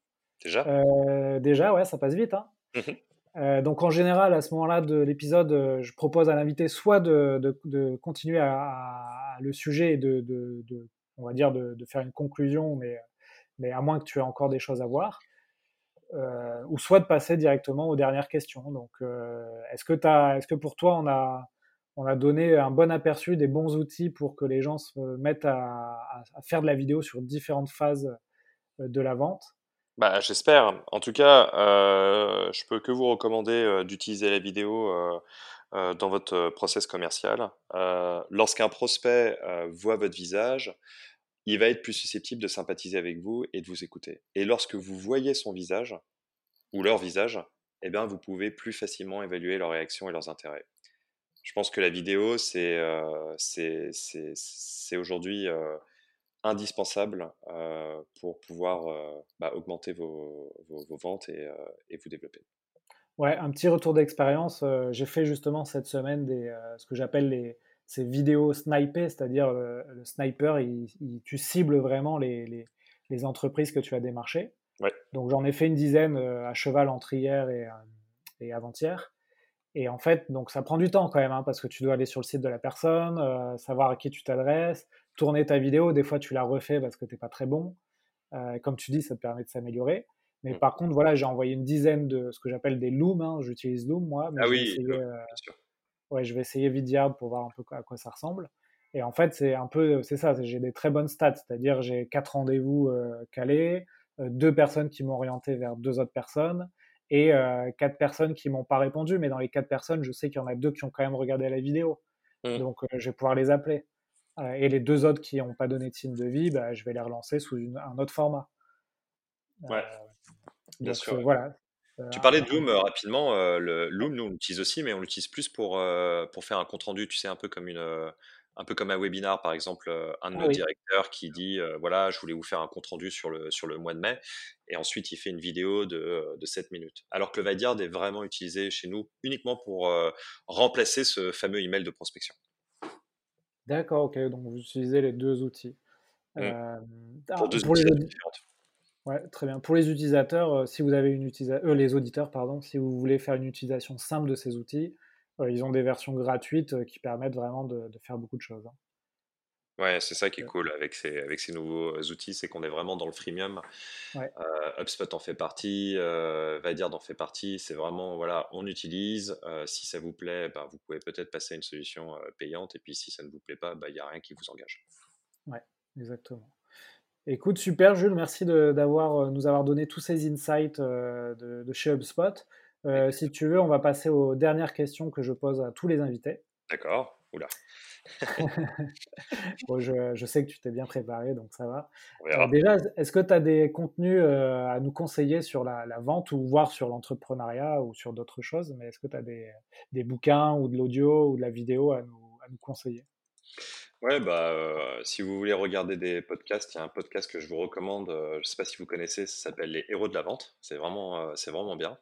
déjà Déjà, ouais, ça passe vite. Hein. Mmh donc en général, à ce moment-là de l'épisode, je propose à l'invité soit de, continuer à, le sujet et de, on va dire, de, faire une conclusion, mais, à moins que tu aies encore des choses à voir, euh, ou soit de passer directement aux dernières questions. Donc, euh, est-ce que, est que pour toi, on a, on a donné un bon aperçu des bons outils pour que les gens se mettent à, faire de la vidéo sur différentes phases euh, de la vente? Bah, j'espère. En tout cas, euh, je peux que vous recommander euh, d'utiliser la vidéo euh, dans votre process commercial. lorsqu'un prospect voit votre visage, il va être plus susceptible de sympathiser avec vous et de vous écouter. Et lorsque vous voyez son visage ou leur visage, eh bien, vous pouvez plus facilement évaluer leurs réactions et leurs intérêts. Je pense que la vidéo, c'est aujourd'hui indispensable euh, pour pouvoir euh, bah, augmenter vos, vos, ventes et, euh, et, vous développer. Ouais, un petit retour d'expérience. J'ai fait justement cette semaine des, ce que j'appelle les, ces vidéos snipées, c'est-à-dire le, sniper, il, tu cibles vraiment les, les, les, entreprises que tu as démarchées. Ouais. Donc j'en ai fait une dizaine à cheval entre hier et, et avant-hier. Et en fait, donc ça prend du temps quand même, hein, parce que tu dois aller sur le site de la personne, savoir à qui tu t'adresses, tourner ta vidéo, des fois tu la refais parce que tu n'es pas très bon. Euh, comme tu dis, ça te permet de s'améliorer. Mais mmh. par contre, voilà, j'ai envoyé une dizaine de ce que j'appelle des looms. Hein. J'utilise Loom, moi. ah oui, euh, Ouais, je vais essayer Vidyard pour voir un peu à quoi ça ressemble. Et en fait, c'est un peu, c'est ça, j'ai des très bonnes stats. C'est-à-dire, j'ai quatre rendez-vous euh, calés, deux personnes qui m'ont orienté vers deux autres personnes et quatre personnes qui m'ont pas répondu. Mais dans les quatre personnes, je sais qu'il y en a deux qui ont quand même regardé la vidéo. Mmh. Donc, je vais pouvoir les appeler. Euh, et les deux autres qui n'ont pas donné de signe de vie, bah, je vais les relancer sous un autre format. Ouais, euh, bien sûr. Voilà. Tu parlais de Loom rapidement. le Loom, nous, on l'utilise aussi, mais on l'utilise plus pour, pour faire un compte-rendu, tu sais, un peu comme une, un peu comme un webinar, par exemple, un de ah nos directeurs qui dit voilà, je voulais vous faire un compte rendu sur le, sur le mois de mai, et ensuite il fait une vidéo de, de 7 minutes. Alors que le Vidyard est vraiment utilisé chez nous uniquement pour remplacer ce fameux email de prospection. D'accord, ok, donc vous utilisez les deux outils. Mmh. Euh, pour ah, deux outils les... Ouais, très bien. Pour les utilisateurs, euh, si vous avez une utilisation, euh, les auditeurs, pardon, si vous voulez faire une utilisation simple de ces outils, ils ont des versions gratuites qui permettent vraiment de, faire beaucoup de choses. Hein. Ouais, c'est ça qui est cool avec ces, avec ces nouveaux outils, c'est qu'on est vraiment dans le freemium. Ouais. HubSpot en fait partie, euh, Vidyard en fait partie. C'est vraiment, voilà, on utilise. si ça vous plaît, ben, vous pouvez peut-être passer à une solution payante. Et puis si ça ne vous plaît pas, ben, il n'y a rien qui vous engage. Ouais, exactement. Écoute, super Jules, merci de, d'avoir, nous avoir donné tous ces insights de, de, chez HubSpot. si tu veux, on va passer aux dernières questions que je pose à tous les invités. D'accord. Oula. <laughs> bon, je, sais que tu t'es bien préparé, donc ça va. Euh, déjà, est-ce que tu as des contenus euh, à nous conseiller sur la, vente ou voir sur l'entrepreneuriat ou sur d'autres choses Mais est-ce que tu as des, des, bouquins ou de l'audio ou de la vidéo à nous, à nous conseiller? Ouais, bah, euh, si vous voulez regarder des podcasts, il y a un podcast que je vous recommande. je ne sais pas si vous connaissez, ça s'appelle Les Héros de la Vente. C'est vraiment, c'est vraiment bien.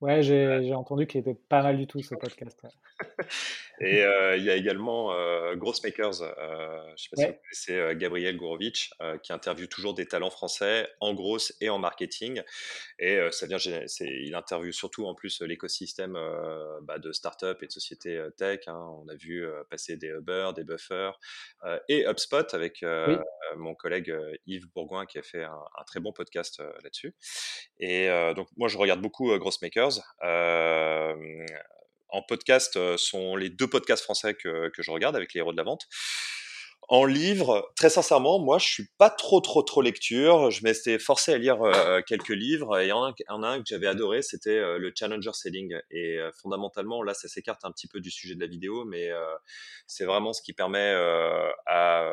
Ouais, j'ai entendu qu'il était pas mal du tout ce podcast. <laughs> Et euh, il y a également euh, Grossmakers, euh, je ne sais pas si vous connaissez Gabriel Gourovitch, qui interviewe toujours des talents français en grosse et en marketing. Et ça vient, il interviewe surtout en plus l'écosystème bah, de start-up et de sociétés tech. Hein. On a vu passer des Uber, des Buffer et HubSpot avec mon collègue Yves Bourgoin qui a fait un, un très bon podcast là-dessus. Et donc moi je regarde beaucoup Grossmakers en podcast euh, sont les deux podcasts français que, je regarde avec les héros de la vente. En livre, très sincèrement, moi, je suis pas trop, trop, trop lecture. Je m'étais forcé à lire euh, quelques livres et il y en a un, que j'avais adoré, c'était euh, le Challenger Selling. Et fondamentalement, là, ça s'écarte un petit peu du sujet de la vidéo, mais c'est vraiment ce qui permet à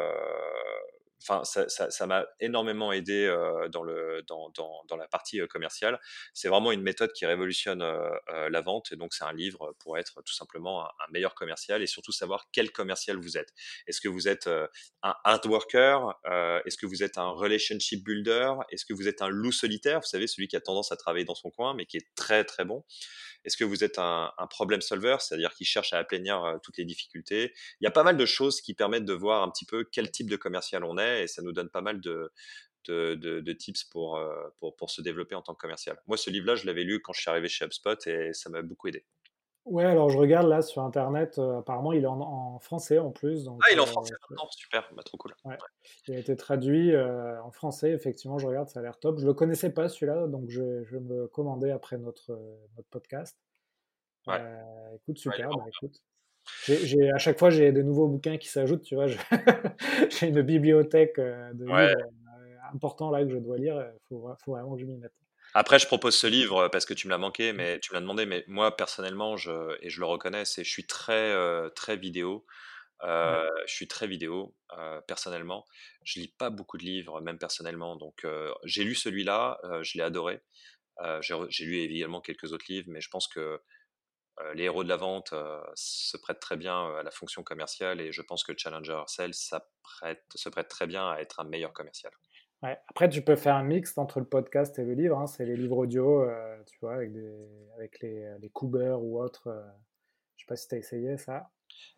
enfin, ça m'a énormément aidé dans, la partie commerciale. C'est vraiment une méthode qui révolutionne la vente. Et donc, c'est un livre pour être tout simplement un, meilleur commercial et surtout savoir quel commercial vous êtes. Est-ce que vous êtes un hard worker Est-ce que vous êtes un relationship builder Est-ce que vous êtes un loup solitaire Vous savez, celui qui a tendance à travailler dans son coin, mais qui est très très bon. Est-ce que vous êtes un, problem solver, c'est-à-dire qui cherche à aplanir toutes les difficultés? Il y a pas mal de choses qui permettent de voir un petit peu quel type de commercial on est et ça nous donne pas mal de, tips pour, pour, pour, se développer en tant que commercial. Moi, ce livre-là, je l'avais lu quand je suis arrivé chez HubSpot et ça m'a beaucoup aidé. Ouais, alors je regarde là sur internet, apparemment il est en, français en plus. ah, il est en français maintenant, super, bah, trop cool. Il a été traduit en français, effectivement, je regarde, ça a l'air top. Je le connaissais pas celui-là, donc je, vais me commander après notre, notre podcast. Ouais. écoute, super, bah, écoute. J'ai, à chaque fois, j'ai des nouveaux bouquins qui s'ajoutent, tu vois. <laughs> j'ai une bibliothèque euh, de livres euh, importants là que je dois lire. Il faut, faut, vraiment que je m'y mette. Après, je propose ce livre parce que tu me l'as manqué, mais tu me l'as demandé. Mais moi, personnellement, je, et je le reconnais, c'est je suis très, euh, très vidéo. Je suis très vidéo, personnellement. Je lis pas beaucoup de livres, même personnellement. Donc, j'ai lu celui-là, je l'ai adoré. j'ai lu évidemment quelques autres livres, mais je pense que euh, les héros de la vente euh, se prêtent très bien euh, à la fonction commerciale et je pense que Challenger Sales ça se prête très bien à être un meilleur commercial. Ouais. Après, tu peux faire un mix entre le podcast et le livre. Hein. C'est les livres audio, tu vois, avec, avec les, les ou autres. je sais pas si tu as essayé ça.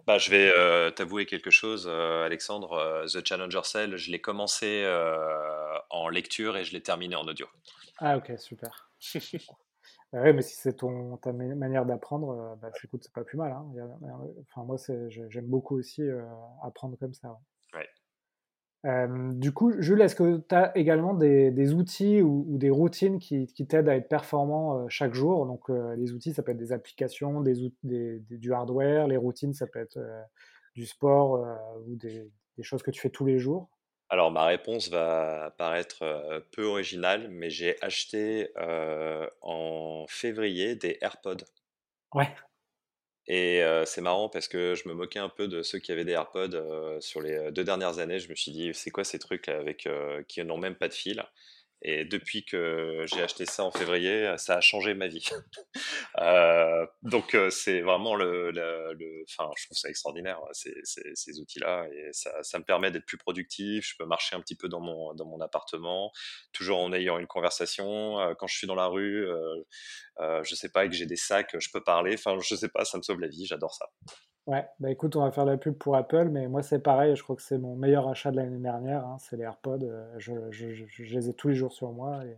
Bah, je vais t'avouer quelque chose, Alexandre. The Challenger Sale, je l'ai commencé en lecture et je l'ai terminé en audio. Ah, ok, super. <laughs> Bah ouais, mais si c'est ton ta manière d'apprendre, euh, bah, écoute, c'est pas plus mal. Hein. enfin, moi, j'aime beaucoup aussi euh, apprendre comme ça. Ouais. Du coup, Jules, est-ce que tu as également des, des outils ou, des routines qui, qui t'aident à être performant euh, chaque jour? Donc, les outils, ça peut être des applications, des, des, du hardware. Les routines, ça peut être du sport ou des, des choses que tu fais tous les jours? Alors, ma réponse va paraître peu originale, mais j'ai acheté en février des AirPods. Ouais. Et c'est marrant parce que je me moquais un peu de ceux qui avaient des AirPods sur les deux dernières années. Je me suis dit, c'est quoi ces trucs avec qui n'ont même pas de fil? Et depuis que j'ai acheté ça en février, ça a changé ma vie. <laughs> euh, donc euh, c'est vraiment le, enfin, je trouve ça extraordinaire ces, ces, outils-là et ça, me permet d'être plus productif. Je peux marcher un petit peu dans mon dans mon appartement, toujours en ayant une conversation. Euh, quand je suis dans la rue, euh, euh, je sais pas, et que j'ai des sacs, je peux parler. Enfin, je sais pas, ça me sauve la vie. J'adore ça. Ouais, bah écoute, on va faire la pub pour Apple, mais moi c'est pareil, je crois que c'est mon meilleur achat de l'année dernière, hein, c'est les AirPods, euh, je, je, je, les ai tous les jours sur moi. Et...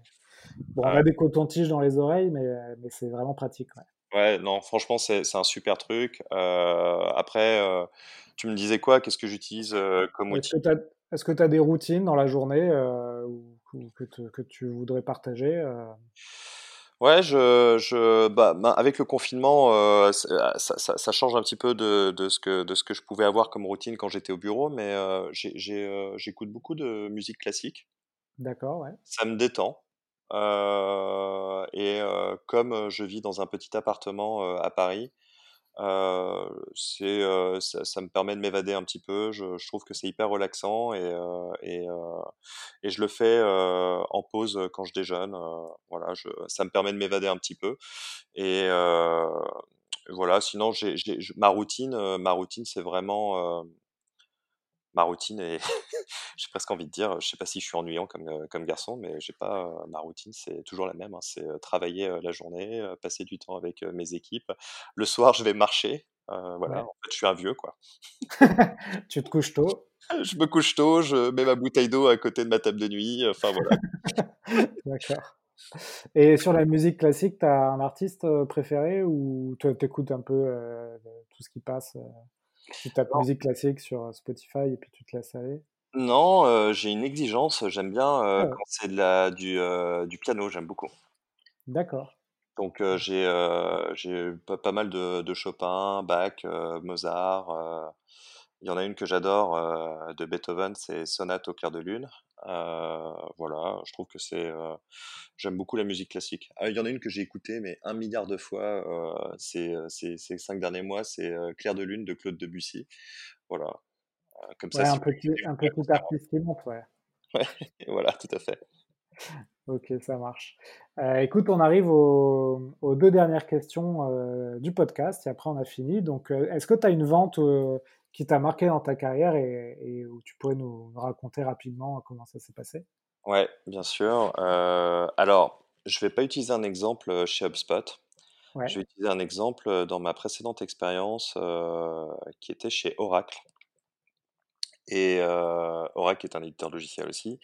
Bon, on a des cotons-tiges dans les oreilles, mais, mais c'est vraiment pratique. Ouais. ouais non, franchement, c'est un super truc. Euh, après, euh, tu me disais quoi? Qu'est-ce que j'utilise comme outil? Est-ce que tu as, des routines dans la journée ou, que, que, tu voudrais partager Ouais, je, je, bah, ben, avec le confinement, euh, ça, ça, ça, change un petit peu de, de, ce que, de ce que je pouvais avoir comme routine quand j'étais au bureau, mais euh, euh, j'écoute beaucoup de musique classique. D'accord, ouais. Ça me détend. Euh, et comme je vis dans un petit appartement à Paris, euh, c'est, euh, ça, ça, me permet de m'évader un petit peu. Je, je trouve que c'est hyper relaxant et, euh, et, et, je le fais en pause quand je déjeune. voilà, je, ça me permet de m'évader un petit peu. Et voilà, sinon, j'ai, ma routine, ma routine, c'est vraiment ma routine et <laughs> j'ai presque envie de dire, je sais pas si je suis ennuyant comme, comme garçon, mais j'ai pas ma routine, c'est toujours la même. Hein, c'est travailler la journée, passer du temps avec mes équipes. Le soir, je vais marcher. voilà, en fait, je suis un vieux, quoi. <laughs> tu te couches tôt? <laughs> je me couche tôt, je mets ma bouteille d'eau à côté de ma table de nuit. Enfin voilà. D'accord. Et sur la musique classique, tu as un artiste préféré ou tu écoutes un peu tout ce qui passe tu tapes musique classique sur euh, Spotify et puis tu te laisses aller? Non, euh, j'ai une exigence. J'aime bien euh, ah quand c'est de la, du, du piano, j'aime beaucoup. D'accord. Donc j'ai j'ai pas, pas, mal de, de Chopin, Bach, Mozart. Il y en a une que j'adore de Beethoven, c'est Sonate au clair de lune. Voilà, je trouve que c'est j'aime beaucoup la musique classique. Ah, il y en a une que j'ai écoutée, mais un milliard de fois euh, ces, ces, cinq derniers mois, c'est Clair de Lune de Claude Debussy. Voilà. comme Ouais, ça, un si petit, un petit artiste qui monte, ouais. <laughs> Ouais, voilà, tout à fait. Ok, ça marche. Euh, écoute, on arrive aux, aux deux dernières questions euh, du podcast et après on a fini. Donc, euh, est-ce que tu as une vente euh, qui t'a marqué dans ta carrière et, et où tu pourrais nous raconter rapidement comment ça s'est passé? Ouais, bien sûr. Euh, alors, je vais pas utiliser un exemple euh, chez HubSpot. Ouais, Je vais utiliser un exemple euh, dans ma précédente expérience euh, qui était chez Oracle. Et euh, Oracle est un éditeur logiciel aussi.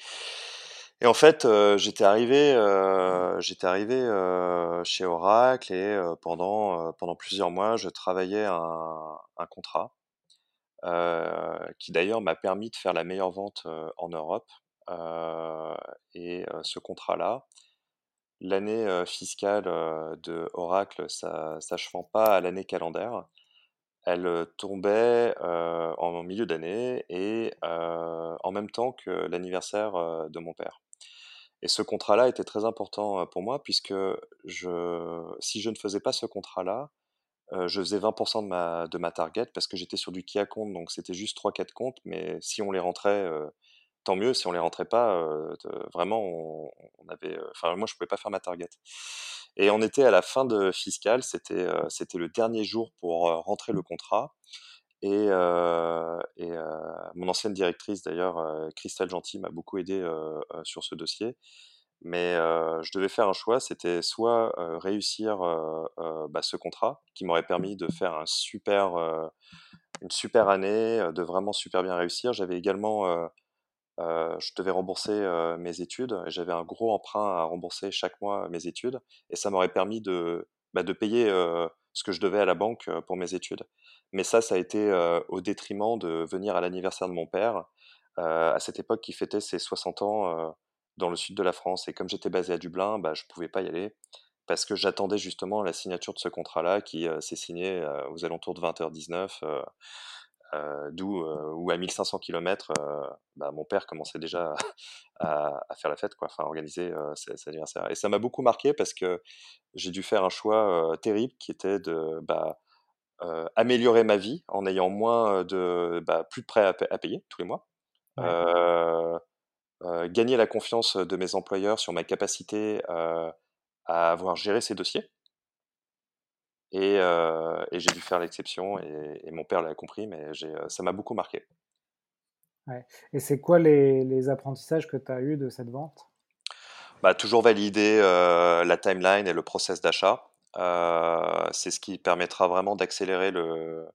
Et en fait, euh, j'étais arrivé, euh, j'étais arrivé euh, chez Oracle et pendant, pendant plusieurs mois, je travaillais un, un contrat qui d'ailleurs m'a permis de faire la meilleure vente euh, en Europe. Euh, et euh, ce contrat-là, l'année euh, fiscale euh, de Oracle, s'achevant pas à l'année calendaire, elle euh, tombait euh, en milieu d'année et euh, en même temps que l'anniversaire euh, de mon père. Et ce contrat-là était très important euh, pour moi puisque si je ne faisais pas ce contrat-là, je faisais 20% de ma, de ma target parce que j'étais sur du key account, donc c'était juste trois quatre comptes, mais si on les rentrait, tant mieux. Si on les rentrait pas, vraiment, on, avait, enfin, moi, je pouvais pas faire ma target. Et on était à la fin de fiscale, c'était c'était le dernier jour pour rentrer le contrat. Et, et mon ancienne directrice, d'ailleurs, Christelle Gentil, m'a beaucoup aidé sur ce dossier. Mais je devais faire un choix, c'était soit réussir bah, ce contrat, qui m'aurait permis de faire une super année, de vraiment super bien réussir. J'avais également je devais rembourser mes études. J'avais un gros emprunt à rembourser chaque mois mes études. Et ça m'aurait permis de, bah, de payer ce que je devais à la banque pour mes études. Mais ça, ça a été au détriment de venir à l'anniversaire de mon père. À cette époque, qui fêtait ses 60 ans dans le sud de la France. Et comme j'étais basé à Dublin, bah, je pouvais pas y aller parce que j'attendais justement la signature de ce contrat-là qui euh, s'est signé euh, aux alentours de 20h19 euh, d'où où à 1500 km, bah, mon père commençait déjà <laughs> à, à faire la fête, quoi, enfin à organiser ses anniversaires. Et ça m'a beaucoup marqué parce que j'ai dû faire un choix terrible qui était de bah, améliorer ma vie en ayant moins de bah, plus de prêts à, pa- à payer tous les mois. ouais. Euh, gagner la confiance de mes employeurs sur ma capacité euh, à avoir géré ces dossiers. Et, euh, et j'ai dû faire l'exception et, et mon père l'a compris, mais ça m'a beaucoup marqué. Ouais. Et c'est quoi les, les apprentissages que tu as eus de cette vente? Bah, toujours valider euh, la timeline et le process d'achat. Euh, c'est ce qui permettra vraiment d'accélérer le,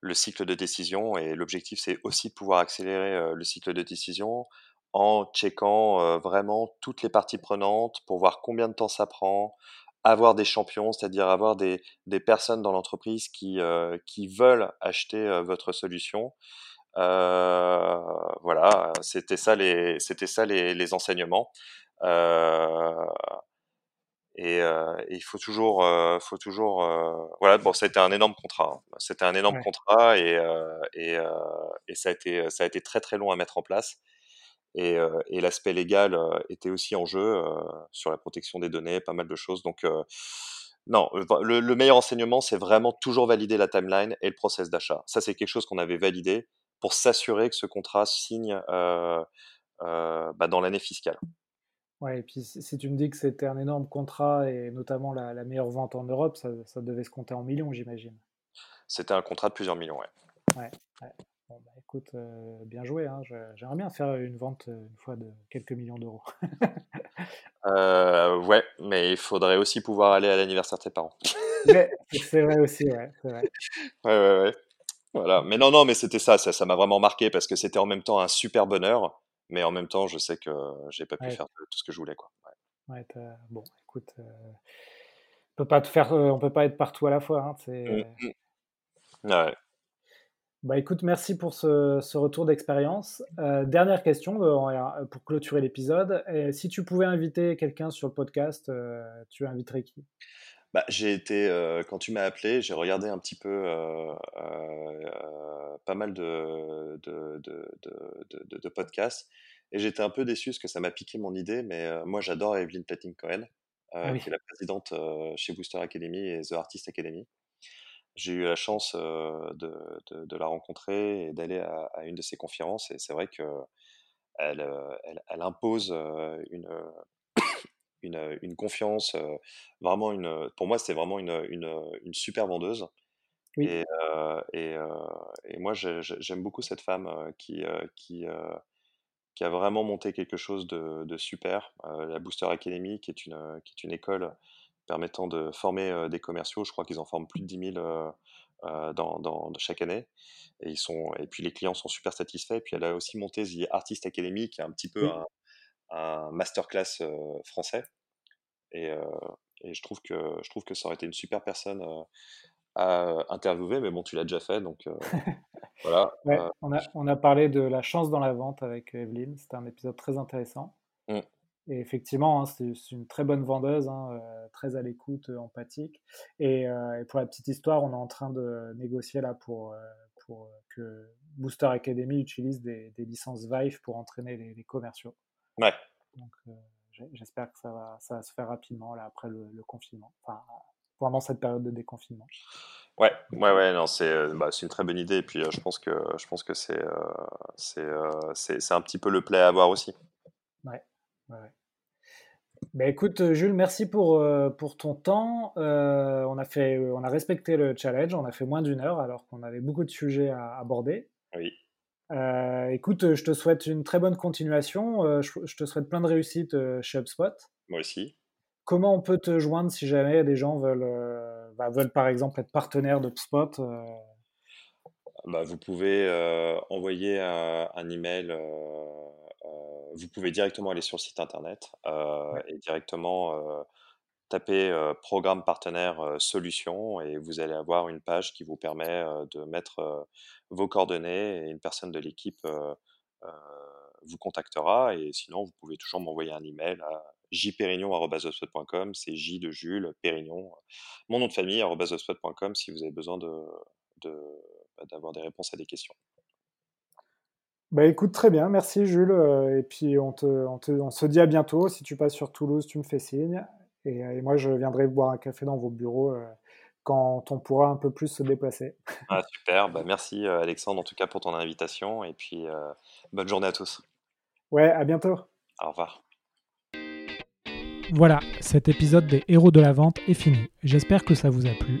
le cycle de décision. Et l'objectif, c'est aussi de pouvoir accélérer euh, le cycle de décision en checkant euh, vraiment toutes les parties prenantes pour voir combien de temps ça prend, avoir des champions, c'est-à-dire avoir des, des personnes dans l'entreprise qui, euh, qui veulent acheter euh, votre solution. Voilà, c'était ça les, c'était ça les, les enseignements. Et, et il faut toujours, faut toujours, voilà. Bon, a été un énorme contrat. hein. C'était un énorme Ouais. contrat et et, et ça a été, ça a été très très long à mettre en place. Et, euh, et l'aspect légal euh, était aussi en jeu euh, sur la protection des données, pas mal de choses. Donc non, le, le meilleur enseignement, c'est vraiment toujours valider la timeline et le process d'achat. Ça, c'est quelque chose qu'on avait validé pour s'assurer que ce contrat signe euh, euh, bah, dans l'année fiscale. Ouais, et puis si, si tu me dis que c'était un énorme contrat et notamment la, la meilleure vente en Europe, ça, ça devait se compter en millions, j'imagine. C'était un contrat de plusieurs millions, ouais. Ouais, ouais. Bon, bah, écoute, euh, bien joué, hein. J'aimerais bien faire une vente euh, une fois de quelques millions d'euros. <laughs> Euh, ouais, mais il faudrait aussi pouvoir aller à l'anniversaire de tes parents. <laughs> C'est vrai aussi, ouais, c'est vrai. <laughs> Ouais, ouais, ouais. Voilà. Mais non, non, mais c'était ça, ça, m'a vraiment marqué parce que c'était en même temps un super bonheur, mais en même temps, je sais que j'ai pas pu Ouais, faire tout ce que je voulais, quoi. Ouais. ouais, t'as- bon, écoute, euh, on peut pas te faire, on peut pas être partout à la fois, hein, Mm, c'est... mm. Ouais. Bah écoute, merci pour ce, ce retour d'expérience. Euh, dernière question euh, pour clôturer l'épisode. Si tu pouvais inviter quelqu'un sur le podcast, euh, tu inviterais qui? Bah, j'ai été, euh, quand tu m'as appelé, j'ai regardé un petit peu euh, euh, euh, pas mal de, podcasts et j'étais un peu déçu parce que ça m'a piqué mon idée, mais euh, moi j'adore Evelyn Platting-Cohen, Ah euh, oui, qui est la présidente euh, chez Booster Academy et The Artist Academy. J'ai eu la chance de, de, la rencontrer et d'aller à, à, une de ses conférences. Et c'est vrai que elle, elle, elle impose une, <coughs> une, une, confiance, vraiment une. Pour moi, c'était vraiment une, une, une, super vendeuse. Et, et, et, moi, j'aime beaucoup cette femme qui, qui, qui a vraiment monté quelque chose de, de super. la Booster Academy, qui est une, qui est une école permettant de former des commerciaux. Je crois qu'ils en forment plus de 10 000 dans, dans, chaque année. Et, ils sont, et puis les clients sont super satisfaits. Et puis elle a aussi monté The Artist Academy, qui est un petit peu un, un masterclass français. Et, et, je, trouve que, je trouve que ça aurait été une super personne à interviewer, mais bon, tu l'as déjà fait, donc <laughs> voilà. on, a, on a parlé de la chance dans la vente avec Evelyne, c'était un épisode très intéressant. Mmh. Et effectivement, hein, c'est une très bonne vendeuse, hein, très à l'écoute, empathique. Et, pour la petite histoire, on est en train de négocier là pour, pour que Booster Academy utilise des, des licences Vive pour entraîner les, les commerciaux. Ouais. Donc, j'espère que ça va, ça va se faire rapidement là, après le, confinement, enfin, pendant cette période de déconfinement. Ouais, ouais, ouais, non, c'est bah, une très bonne idée. Et puis, je pense que, je pense que c'est c'est c'est un petit peu le play à avoir aussi. Ouais, ouais, Bah, écoute, Jules, merci pour, pour ton temps. on, a fait, on a respecté le challenge, on a fait moins d'une heure alors qu'on avait beaucoup de sujets à aborder. Oui. Euh, écoute, je te souhaite une très bonne continuation. Euh, je, te souhaite plein de réussite euh, chez HubSpot. Moi aussi. Comment on peut te joindre si jamais des gens veulent, bah, veulent par exemple être partenaires d'HubSpot bah, Vous pouvez envoyer un, email. Vous pouvez directement aller sur le site internet et directement tapez programme partenaire solution et vous allez avoir une page qui vous permet de mettre vos coordonnées et une personne de l'équipe vous contactera. Et sinon, vous pouvez toujours m'envoyer un email à jpérignon.com, c'est J de Jules, Pérignon, mon nom de famille, si vous avez besoin de, bah, d'avoir des réponses à des questions. Bah écoute, très bien, merci Jules. Et puis on, te, on, te, on, se dit à bientôt. Si tu passes sur Toulouse, tu me fais signe. Et, et moi, je viendrai boire un café dans vos bureaux quand on pourra un peu plus se déplacer. Ah, super, bah, merci euh, Alexandre en tout cas pour ton invitation et puis euh, bonne journée à tous. Ouais, à bientôt. Au revoir. Voilà, cet épisode des héros de la vente est fini. J'espère que ça vous a plu.